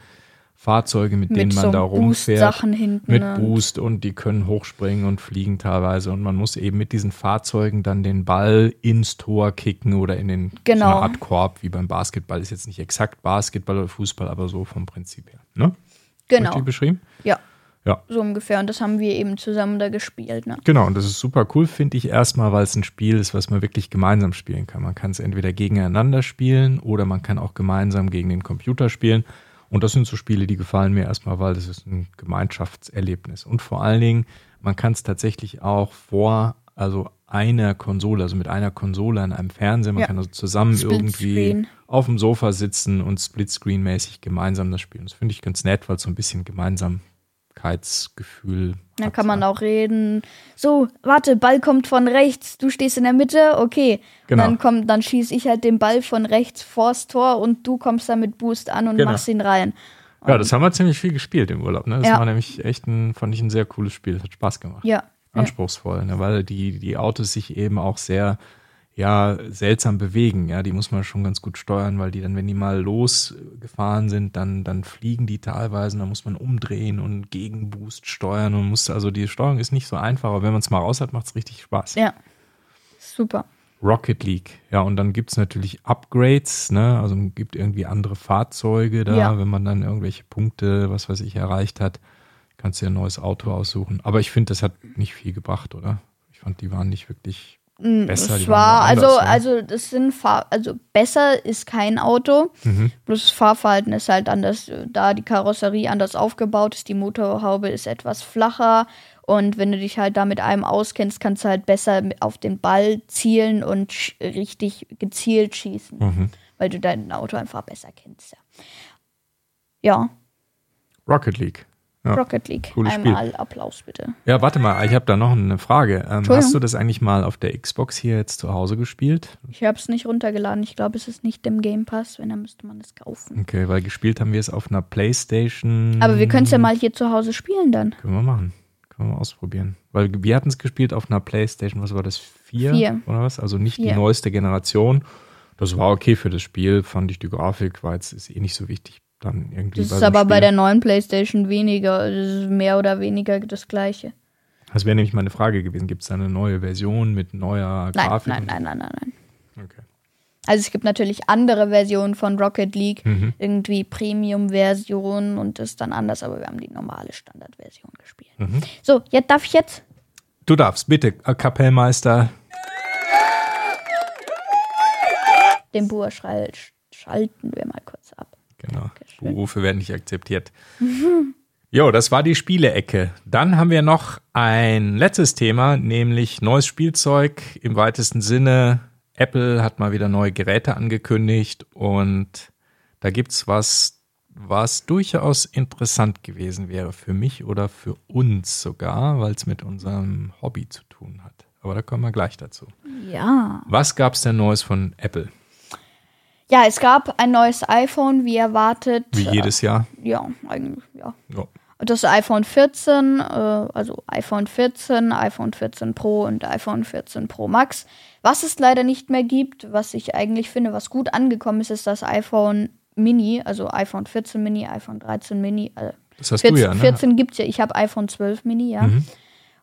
Fahrzeuge, mit, denen Mit man so da rumfährt. Boost-Sachen hinten. Mit ne? Boost und die können hochspringen und fliegen teilweise. Und man muss eben mit diesen Fahrzeugen dann den Ball ins Tor kicken oder in den Genau. so Art Korb, wie beim Basketball. Ist jetzt nicht exakt Basketball oder Fußball, aber so vom Prinzip her. Ne? Genau. Richtig beschrieben? Ja. Ja. So ungefähr. Und das haben wir eben zusammen da gespielt. Ne? Genau, und das ist super cool, finde ich erstmal, weil es ein Spiel ist, was man wirklich gemeinsam spielen kann. Man kann es entweder gegeneinander spielen oder man kann auch gemeinsam gegen den Computer spielen. Und das sind so Spiele, die gefallen mir erstmal, weil das ist ein Gemeinschaftserlebnis. Und vor allen Dingen, man kann es tatsächlich auch vor also einer Konsole, also mit einer Konsole an einem Fernseher. Man Ja. kann also zusammen irgendwie auf dem Sofa sitzen und Splitscreen-mäßig gemeinsam das spielen. Das finde ich ganz nett, weil es so ein bisschen Gemeinsamkeitsgefühl Dann kann man auch reden. So, warte, Ball kommt von rechts, du stehst in der Mitte, okay. Genau. Dann kommt, dann schieße ich halt den Ball von rechts vors Tor und du kommst dann mit Boost an und Genau. machst ihn rein. Ja, das haben wir ziemlich viel gespielt im Urlaub. Ne? Das Ja. war nämlich echt ein, fand ich ein sehr cooles Spiel. Das hat Spaß gemacht. Ja. ja. Anspruchsvoll, ne? weil die, die Autos sich eben auch sehr ja, seltsam bewegen. Ja, die muss man schon ganz gut steuern, weil die dann, wenn die mal losgefahren sind, dann, dann fliegen die teilweise, dann muss man umdrehen und Gegenboost steuern und muss, also die Steuerung ist nicht so einfach, aber wenn man es mal raus hat, macht es richtig Spaß. Ja. Super. Rocket League. Ja, und dann gibt es natürlich Upgrades, ne? Also es gibt irgendwie andere Fahrzeuge da, Ja. wenn man dann irgendwelche Punkte, was weiß ich, erreicht hat, kannst du dir ein neues Auto aussuchen. Aber ich finde, das hat nicht viel gebracht, oder? Ich fand, die waren nicht wirklich besser. die Es war, nur also, anders, ne? also, das sind Fahr also besser ist kein Auto. Mhm. Bloß das Fahrverhalten ist halt anders, da die Karosserie anders aufgebaut ist, die Motorhaube ist etwas flacher und wenn du dich halt da mit einem auskennst, kannst du halt besser auf den Ball zielen und richtig gezielt schießen, Mhm. weil du dein Auto einfach besser kennst. Ja, ja Rocket League. Ja. Rocket League. Cooles Einmal Applaus bitte. ja, warte mal, ich habe da noch eine Frage. Ähm, hast du das eigentlich mal auf der Xbox hier jetzt zu Hause gespielt? Ich habe es nicht runtergeladen. Ich glaube, es ist nicht im Game Pass. Wenn, dann müsste man es kaufen. Okay, weil gespielt haben wir es auf einer Playstation. Aber wir können es ja mal hier zu Hause spielen dann. Können wir machen. Können wir mal ausprobieren. Weil wir hatten es gespielt auf einer Playstation, was war das? Vier? Vier. Oder was? Also nicht die Vier. neueste Generation. Das war okay für das Spiel, fand ich. Die Grafik war jetzt ist eh nicht so wichtig. Dann irgendwie Das bei ist aber bei Spiel. der neuen PlayStation weniger. Das ist mehr oder weniger das gleiche. Das wäre nämlich meine Frage gewesen. Gibt es da eine neue Version mit neuer Nein, Grafik? nein, nein, nein, nein, nein. Okay. Also es gibt natürlich andere Versionen von Rocket League, Mhm. irgendwie Premium-Versionen und das ist dann anders, aber wir haben die normale Standardversion gespielt. Mhm. So, jetzt darf ich jetzt? Du darfst, bitte, Kapellmeister. Den Buhr schrei- schalten wir mal kurz ab. Genau. Dankeschön. Berufe werden nicht akzeptiert. Jo, das war die Spielecke. Dann haben wir noch ein letztes Thema, nämlich neues Spielzeug im weitesten Sinne. Apple hat mal wieder neue Geräte angekündigt und da gibt's was, was durchaus interessant gewesen wäre für mich oder für uns sogar, weil es mit unserem Hobby zu tun hat. Aber da kommen wir gleich dazu. Ja. Was gab's denn Neues von Apple? Ja, es gab ein neues iPhone, wie erwartet. Wie jedes Jahr? Ja, eigentlich, ja. Ja. Das iPhone 14, äh, also iPhone 14, iPhone 14 Pro und iPhone 14 Pro Max. Was es leider nicht mehr gibt, was ich eigentlich finde, was gut angekommen ist, ist das iPhone Mini, also iPhone 14 Mini, iPhone 13 Mini. Äh, Das hast 14, du ja, ne? 14 gibt es ja, ich habe iPhone 12 Mini, ja. Mhm.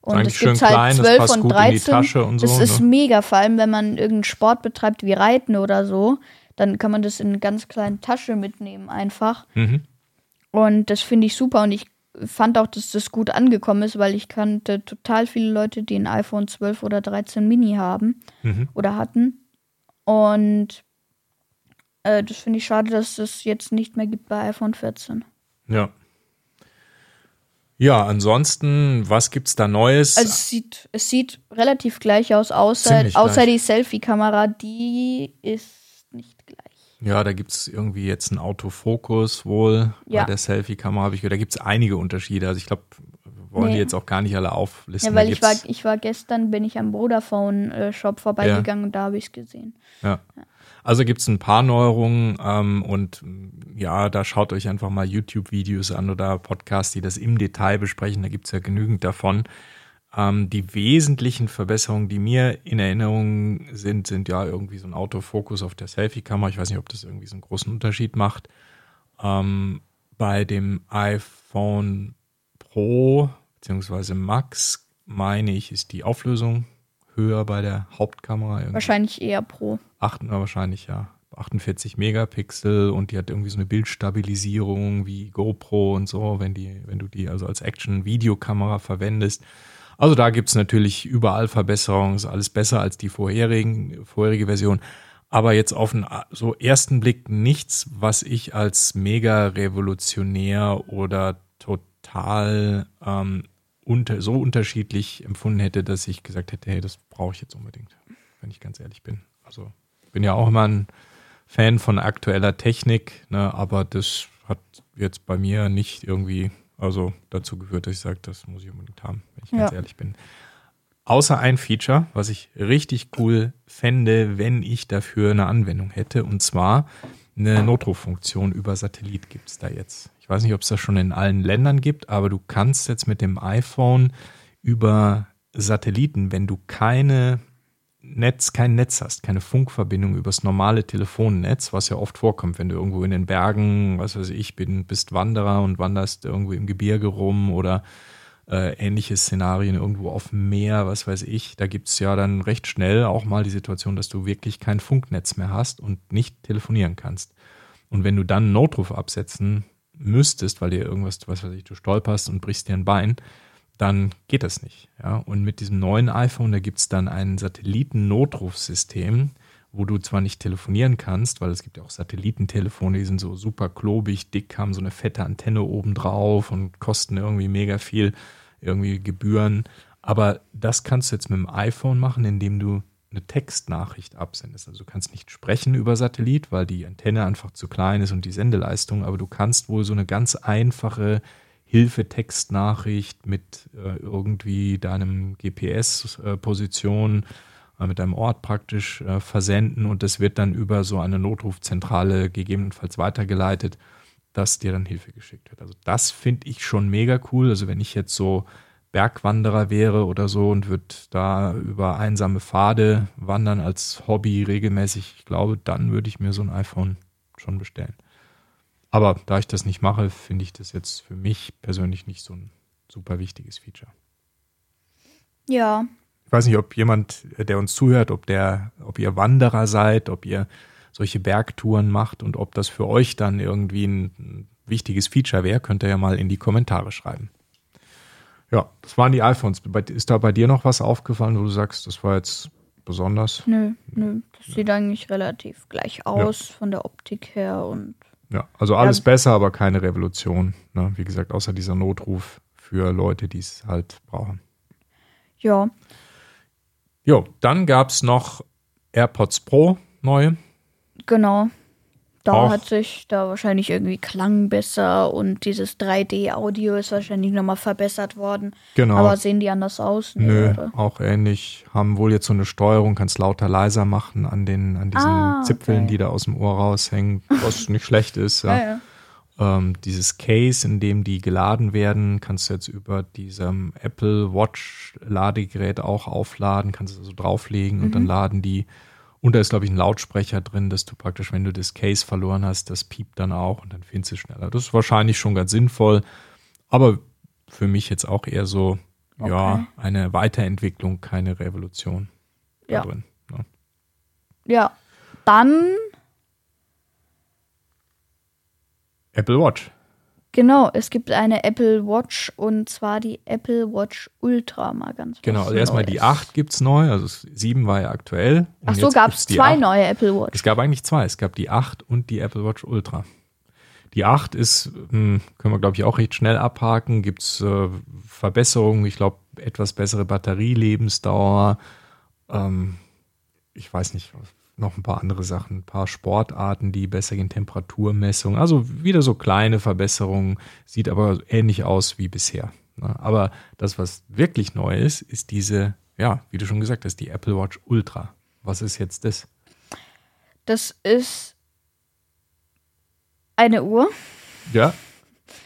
Und es gibt halt klein, das 12 passt und gut in die 13. Tasche und das so, ist ne? mega, vor allem wenn man irgendeinen Sport betreibt wie Reiten oder so, dann kann man das in eine ganz kleine Tasche mitnehmen einfach. Mhm. Und das finde ich super und ich fand auch, dass das gut angekommen ist, weil ich kannte total viele Leute, die ein iPhone 12 oder 13 Mini haben Mhm. oder hatten. Und äh, das finde ich schade, dass es jetzt nicht mehr gibt bei iPhone 14. Ja. Ja, ansonsten, was gibt's da Neues? Also es sieht, es sieht relativ gleich aus, außer, Ziemlich außer gleich. die Selfie-Kamera, die ist. Ja, da gibt's irgendwie jetzt einen Autofokus wohl Ja. bei der Selfie-Kamera, habe ich gehört. Da gibt's einige Unterschiede. Also ich glaube, wollen die Nee. jetzt auch gar nicht alle auflisten. Ja, weil ich war, ich war gestern, bin ich am Vodafone-Shop vorbeigegangen und da habe ich es gesehen. Ja. Also gibt's ein paar Neuerungen ähm, und ja, da schaut euch einfach mal YouTube-Videos an oder Podcasts, die das im Detail besprechen. Da gibt's ja genügend davon. Ähm, die wesentlichen Verbesserungen, die mir in Erinnerung sind, sind ja irgendwie so ein Autofokus auf der Selfie-Kamera. Ich weiß nicht, ob das irgendwie so einen großen Unterschied macht. Ähm, bei dem iPhone Pro bzw. Max meine ich, ist die Auflösung höher bei der Hauptkamera. Irgendwie Wahrscheinlich eher Pro. achten wir wahrscheinlich ja 48 Megapixel und die hat irgendwie so eine Bildstabilisierung wie GoPro und so, wenn die, wenn du die also als Action-Videokamera verwendest. Also da gibt's natürlich überall Verbesserungen, ist alles besser als die vorherigen, vorherige Version. Aber jetzt auf den so ersten Blick nichts, was ich als mega revolutionär oder total ähm, unter, so unterschiedlich empfunden hätte, dass ich gesagt hätte, hey, das brauche ich jetzt unbedingt, wenn ich ganz ehrlich bin. Also bin ja auch immer ein Fan von aktueller Technik, ne, aber das hat jetzt bei mir nicht irgendwie also dazu geführt, dass ich sage, das muss ich unbedingt haben, wenn ich ja. ganz ehrlich bin. Außer ein Feature, was ich richtig cool fände, wenn ich dafür eine Anwendung hätte, und zwar eine Notruffunktion über Satellit gibt es da jetzt. Ich weiß nicht, ob es das schon in allen Ländern gibt, aber du kannst jetzt mit dem iPhone über Satelliten, wenn du keine Netz, kein Netz hast, keine Funkverbindung übers normale Telefonnetz, was ja oft vorkommt, wenn du irgendwo in den Bergen, was weiß ich, bin, bist Wanderer und wanderst irgendwo im Gebirge rum oder äh, ähnliche Szenarien irgendwo auf dem Meer, was weiß ich. Da gibt es ja dann recht schnell auch mal die Situation, dass du wirklich kein Funknetz mehr hast und nicht telefonieren kannst. Und wenn du dann einen Notruf absetzen müsstest, weil dir irgendwas, was weiß ich, du stolperst und brichst dir ein Bein, dann geht das nicht. Ja? Und mit diesem neuen iPhone, da gibt es dann ein Satelliten-Notrufsystem, wo du zwar nicht telefonieren kannst, weil es gibt ja auch Satellitentelefone, die sind so super klobig, dick, haben so eine fette Antenne oben drauf und kosten irgendwie mega viel irgendwie Gebühren. Aber das kannst du jetzt mit dem iPhone machen, indem du eine Textnachricht absendest. Also du kannst nicht sprechen über Satellit, weil die Antenne einfach zu klein ist und die Sendeleistung, aber du kannst wohl so eine ganz einfache Hilfe-Textnachricht mit äh, irgendwie deinem GPS-Position, äh, mit deinem Ort praktisch äh, versenden und das wird dann über so eine Notrufzentrale gegebenenfalls weitergeleitet, dass dir dann Hilfe geschickt wird. Also das finde ich schon mega cool. Also wenn ich jetzt so Bergwanderer wäre oder so und würde da über einsame Pfade wandern als Hobby regelmäßig, ich glaube, dann würde ich mir so ein iPhone schon bestellen. Aber da ich das nicht mache, finde ich das jetzt für mich persönlich nicht so ein super wichtiges Feature. Ja. Ich weiß nicht, ob jemand, der uns zuhört, ob der, ob ihr Wanderer seid, ob ihr solche Bergtouren macht und ob das für euch dann irgendwie ein wichtiges Feature wäre, könnt ihr ja mal in die Kommentare schreiben. Ja, das waren die iPhones. Ist da bei dir noch was aufgefallen, wo du sagst, das war jetzt besonders? Nö, nö. Das sieht eigentlich relativ gleich aus ja. von der Optik her und ja, also alles ja. besser, aber keine Revolution. Ne? Wie gesagt, außer dieser Notruf für Leute, die es halt brauchen. Ja. Jo, dann gab es noch AirPods Pro neue. Genau. Da auch. hat sich da wahrscheinlich irgendwie Klang besser und dieses 3D-Audio ist wahrscheinlich nochmal verbessert worden. Genau. Aber sehen die anders aus? Nee, Nö, oder? auch ähnlich. Haben wohl jetzt so eine Steuerung, kannst lauter, leiser machen an den, an diesen ah, Zipfeln, okay. die da aus dem Ohr raushängen, was nicht schlecht ist. Ja. ja, ja. Ähm, dieses Case, in dem die geladen werden, kannst du jetzt über diesem Apple Watch Ladegerät auch aufladen, kannst du also drauflegen mhm. und dann mhm. laden die und da ist, glaube ich, ein Lautsprecher drin, dass du praktisch, wenn du das Case verloren hast, das piept dann auch und dann findest du schneller. Das ist wahrscheinlich schon ganz sinnvoll, aber für mich jetzt auch eher so, okay. ja, eine Weiterentwicklung, keine Revolution ja. drin. Ne? ja, dann Apple Watch. Genau, es gibt eine Apple Watch und zwar die Apple Watch Ultra mal ganz Genau, also erstmal die 8 gibt es neu, also 7 war ja aktuell. Ach so, gab es zwei 8. neue Apple Watch. Es gab eigentlich zwei, es gab die 8 und die Apple Watch Ultra. Die 8 ist, hm, können wir glaube ich auch recht schnell abhaken, gibt es äh, Verbesserungen, ich glaube etwas bessere Batterielebensdauer, ähm, ich weiß nicht, noch ein paar andere Sachen, ein paar Sportarten, die besser gehen, Temperaturmessung. Also wieder so kleine Verbesserungen, sieht aber ähnlich aus wie bisher. Ne? Aber das, was wirklich neu ist, ist diese, ja, wie du schon gesagt hast, die Apple Watch Ultra. Was ist jetzt das? Das ist eine Uhr. Ja.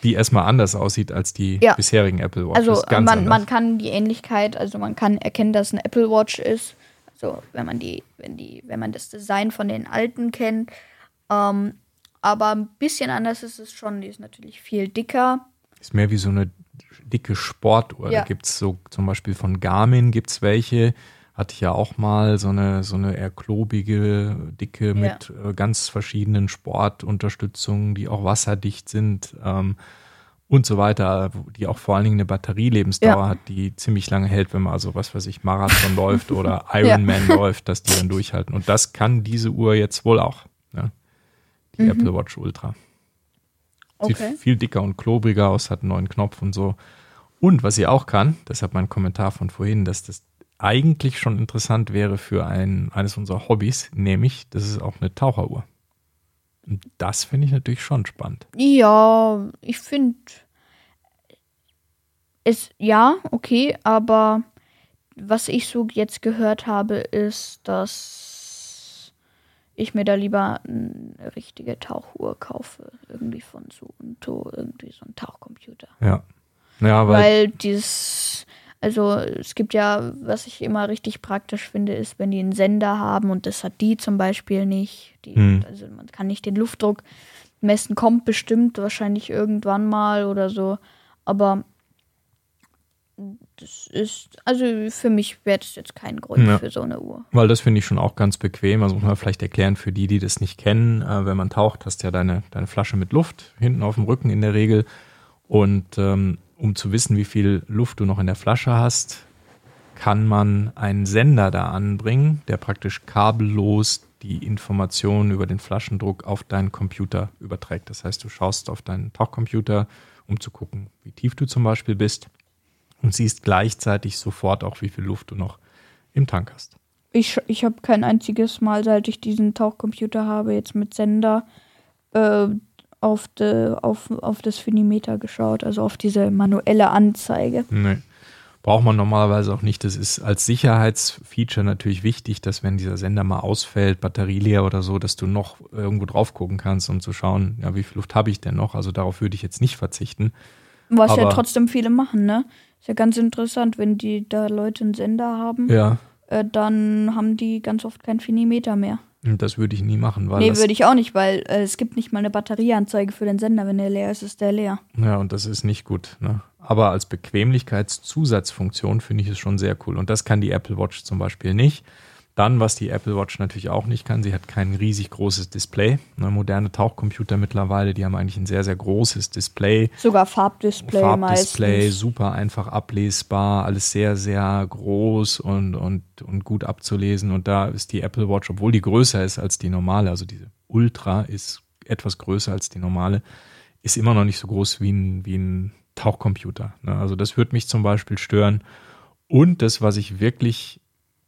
Die erstmal anders aussieht als die ja. bisherigen Apple Watches. Also man, man kann die Ähnlichkeit, also man kann erkennen, dass eine Apple Watch ist so, wenn man die, wenn die, wenn man das Design von den alten kennt. Ähm, aber ein bisschen anders ist es schon. Die ist natürlich viel dicker. Ist mehr wie so eine dicke Sportuhr. Ja. Da gibt es so zum Beispiel von Garmin gibt es welche. Hatte ich ja auch mal so eine, so eine eher klobige, dicke ja. mit äh, ganz verschiedenen Sportunterstützungen, die auch wasserdicht sind. Ähm, und so weiter, die auch vor allen Dingen eine Batterielebensdauer ja. hat, die ziemlich lange hält, wenn man also was weiß ich, Marathon läuft oder Ironman ja. läuft, dass die dann durchhalten. Und das kann diese Uhr jetzt wohl auch. Ne? Die mhm. Apple Watch Ultra. Sieht okay. viel dicker und klobriger aus, hat einen neuen Knopf und so. Und was sie auch kann, deshalb mein Kommentar von vorhin, dass das eigentlich schon interessant wäre für ein, eines unserer Hobbys, nämlich, das ist auch eine Taucheruhr. Und das finde ich natürlich schon spannend. Ja, ich finde es, ja, okay, aber was ich so jetzt gehört habe, ist, dass ich mir da lieber eine richtige Tauchuhr kaufe. Irgendwie von Suunto, irgendwie so ein Tauchcomputer. Ja. Ja, weil, Weil dieses, also es gibt ja, was ich immer richtig praktisch finde, ist, wenn die einen Sender haben und das hat die zum Beispiel nicht. Die, Hm. Also man kann nicht den Luftdruck messen, kommt bestimmt wahrscheinlich irgendwann mal oder so. Aber das ist, also für mich wäre das jetzt kein Grund Ja. für so eine Uhr. Weil das finde ich schon auch ganz bequem. Also muss man vielleicht erklären für die, die das nicht kennen. Äh, wenn man taucht, hast du ja deine, deine Flasche mit Luft hinten auf dem Rücken in der Regel. Und ähm, um zu wissen, wie viel Luft du noch in der Flasche hast, kann man einen Sender da anbringen, der praktisch kabellos die Informationen über den Flaschendruck auf deinen Computer überträgt. Das heißt, du schaust auf deinen Tauchcomputer, um zu gucken, wie tief du zum Beispiel bist und siehst gleichzeitig sofort auch, wie viel Luft du noch im Tank hast. Ich, ich habe kein einziges Mal, seit ich diesen Tauchcomputer habe, jetzt mit Sender äh, auf, de, auf, auf das Finimeter geschaut, also auf diese manuelle Anzeige. Nee. Braucht man normalerweise auch nicht. Das ist als Sicherheitsfeature natürlich wichtig, dass wenn dieser Sender mal ausfällt, Batterie leer oder so, dass du noch irgendwo drauf gucken kannst, um zu schauen, ja, wie viel Luft habe ich denn noch? Also darauf würde ich jetzt nicht verzichten. Was ja Aber- trotzdem viele machen, ne? Ist ja ganz interessant, wenn die da Leute einen Sender haben, Ja. äh, dann haben die ganz oft kein Finimeter mehr. Das würde ich nie machen, weil nee, würde ich auch nicht, weil äh, es gibt nicht mal eine Batterieanzeige für den Sender. Wenn der leer ist, ist der leer. ja, und das ist nicht gut. Ne? Aber als Bequemlichkeitszusatzfunktion finde ich es schon sehr cool. Und das kann die Apple Watch zum Beispiel nicht. Dann, was die Apple Watch natürlich auch nicht kann, sie hat kein riesig großes Display. Ne, moderne Tauchcomputer mittlerweile, die haben eigentlich ein sehr, sehr großes Display. Sogar Farbdisplay, Farbdisplay, meistens. super einfach ablesbar, alles sehr, sehr groß und, und, und gut abzulesen. Und da ist die Apple Watch, obwohl die größer ist als die normale, also diese Ultra ist etwas größer als die normale, ist immer noch nicht so groß wie ein, wie ein Tauchcomputer. Ne? Also das würde mich zum Beispiel stören. Und das, was ich wirklich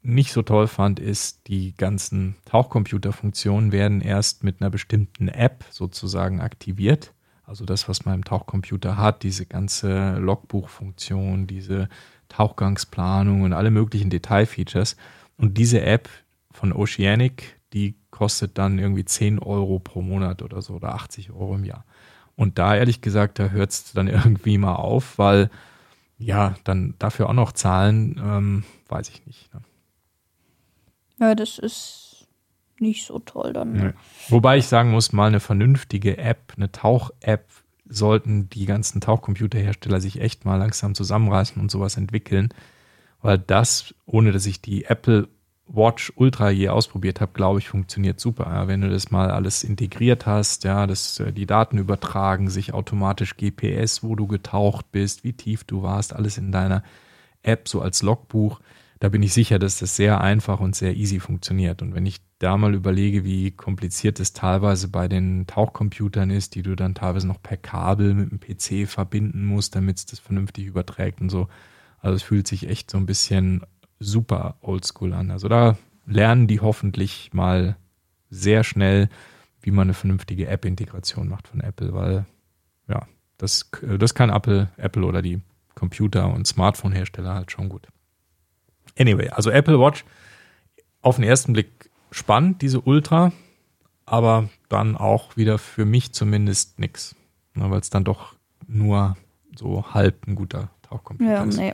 nicht so toll fand, ist, die ganzen Tauchcomputerfunktionen werden erst mit einer bestimmten App sozusagen aktiviert. Also das, was man im Tauchcomputer hat, diese ganze Logbuchfunktion, diese Tauchgangsplanung und alle möglichen Detailfeatures. Und diese App von Oceanic, die kostet dann irgendwie 10 Euro pro Monat oder so oder 80 Euro im Jahr. Und da ehrlich gesagt, da hört es dann irgendwie mal auf, weil ja, dann dafür auch noch zahlen, ähm, weiß ich nicht. Ne? Ja, das ist nicht so toll dann. Nee. Wobei ich sagen muss, mal eine vernünftige App, eine Tauch-App, sollten die ganzen Tauchcomputerhersteller sich echt mal langsam zusammenreißen und sowas entwickeln. Weil das, ohne dass ich die Apple Watch Ultra je ausprobiert habe, glaube ich, funktioniert super. Ja, wenn du das mal alles integriert hast, ja, dass äh, die Daten übertragen, sich automatisch GPS, wo du getaucht bist, wie tief du warst, alles in deiner App so als Logbuch. Da bin ich sicher, dass das sehr einfach und sehr easy funktioniert. Und wenn ich da mal überlege, wie kompliziert es teilweise bei den Tauchcomputern ist, die du dann teilweise noch per Kabel mit dem PC verbinden musst, damit es das vernünftig überträgt und so. Also es fühlt sich echt so ein bisschen super oldschool an. Also da lernen die hoffentlich mal sehr schnell, wie man eine vernünftige App-Integration macht von Apple, weil ja, das, das kann Apple, Apple oder die Computer- und Smartphone-Hersteller halt schon gut. Anyway, also Apple Watch auf den ersten Blick spannend, diese Ultra, aber dann auch wieder für mich zumindest nix, ne, weil es dann doch nur so halb ein guter Tauchcomputer Ja, ist. nee.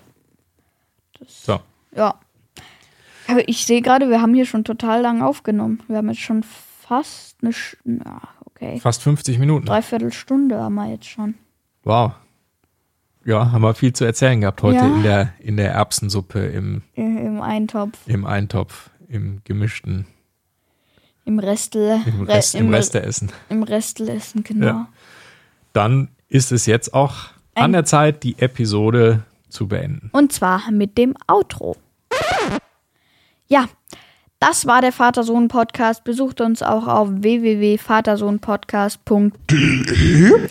Das, So. Ja. Aber ich sehe gerade, wir haben hier schon total lang aufgenommen. Wir haben jetzt schon fast eine, Sch ja, okay. Fast 50 Minuten. Dreiviertel Stunde haben wir jetzt schon. Wow. Ja, haben wir viel zu erzählen gehabt heute Ja. in, der, in der Erbsensuppe, im, Im, im Eintopf, im Eintopf, im gemischten, im Restel, im, Re- Rest, im Resteessen. im Restelessen, genau. Ja. Dann ist es jetzt auch an Ein- der Zeit, die Episode zu beenden. Und zwar mit dem Outro. Ja, das war der Vater-Sohn-Podcast. Besucht uns auch auf www.vatersohnpodcast.de.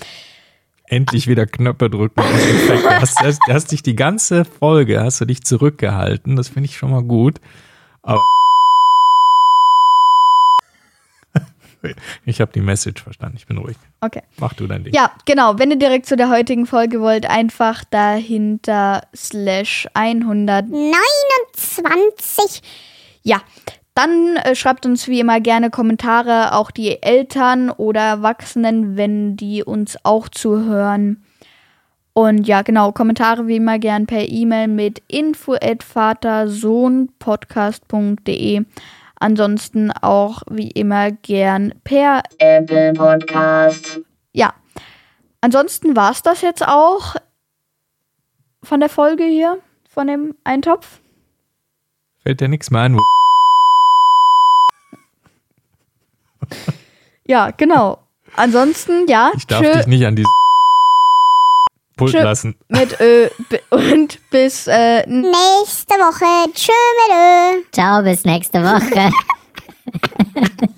endlich wieder Knöpfe drücken. aus dem Effekt. Du hast, hast, hast dich die ganze Folge, hast du dich zurückgehalten. Das finde ich schon mal gut. Aber ich habe die Message verstanden. Ich bin ruhig. Okay. Mach du dein Ding. Ja, genau. Wenn ihr direkt zu der heutigen Folge wollt, einfach dahinter slash 129. Ja, dann äh, schreibt uns wie immer gerne Kommentare, auch die Eltern oder Erwachsenen, wenn die uns auch zuhören. Und ja, genau, Kommentare wie immer gern per E-Mail mit info at vatersohnpodcast.de. Ansonsten auch wie immer gern per Apple Podcast. Ja. Ansonsten war es das jetzt auch von der Folge hier, von dem Eintopf. Fällt dir nichts mehr ein? wo- Ja, genau. Ansonsten, ja, Ich darf tschö dich nicht an dieses Pult lassen. mit Ö und bis äh, Nächste Woche. Tschö mit Ö. Ciao, bis nächste Woche.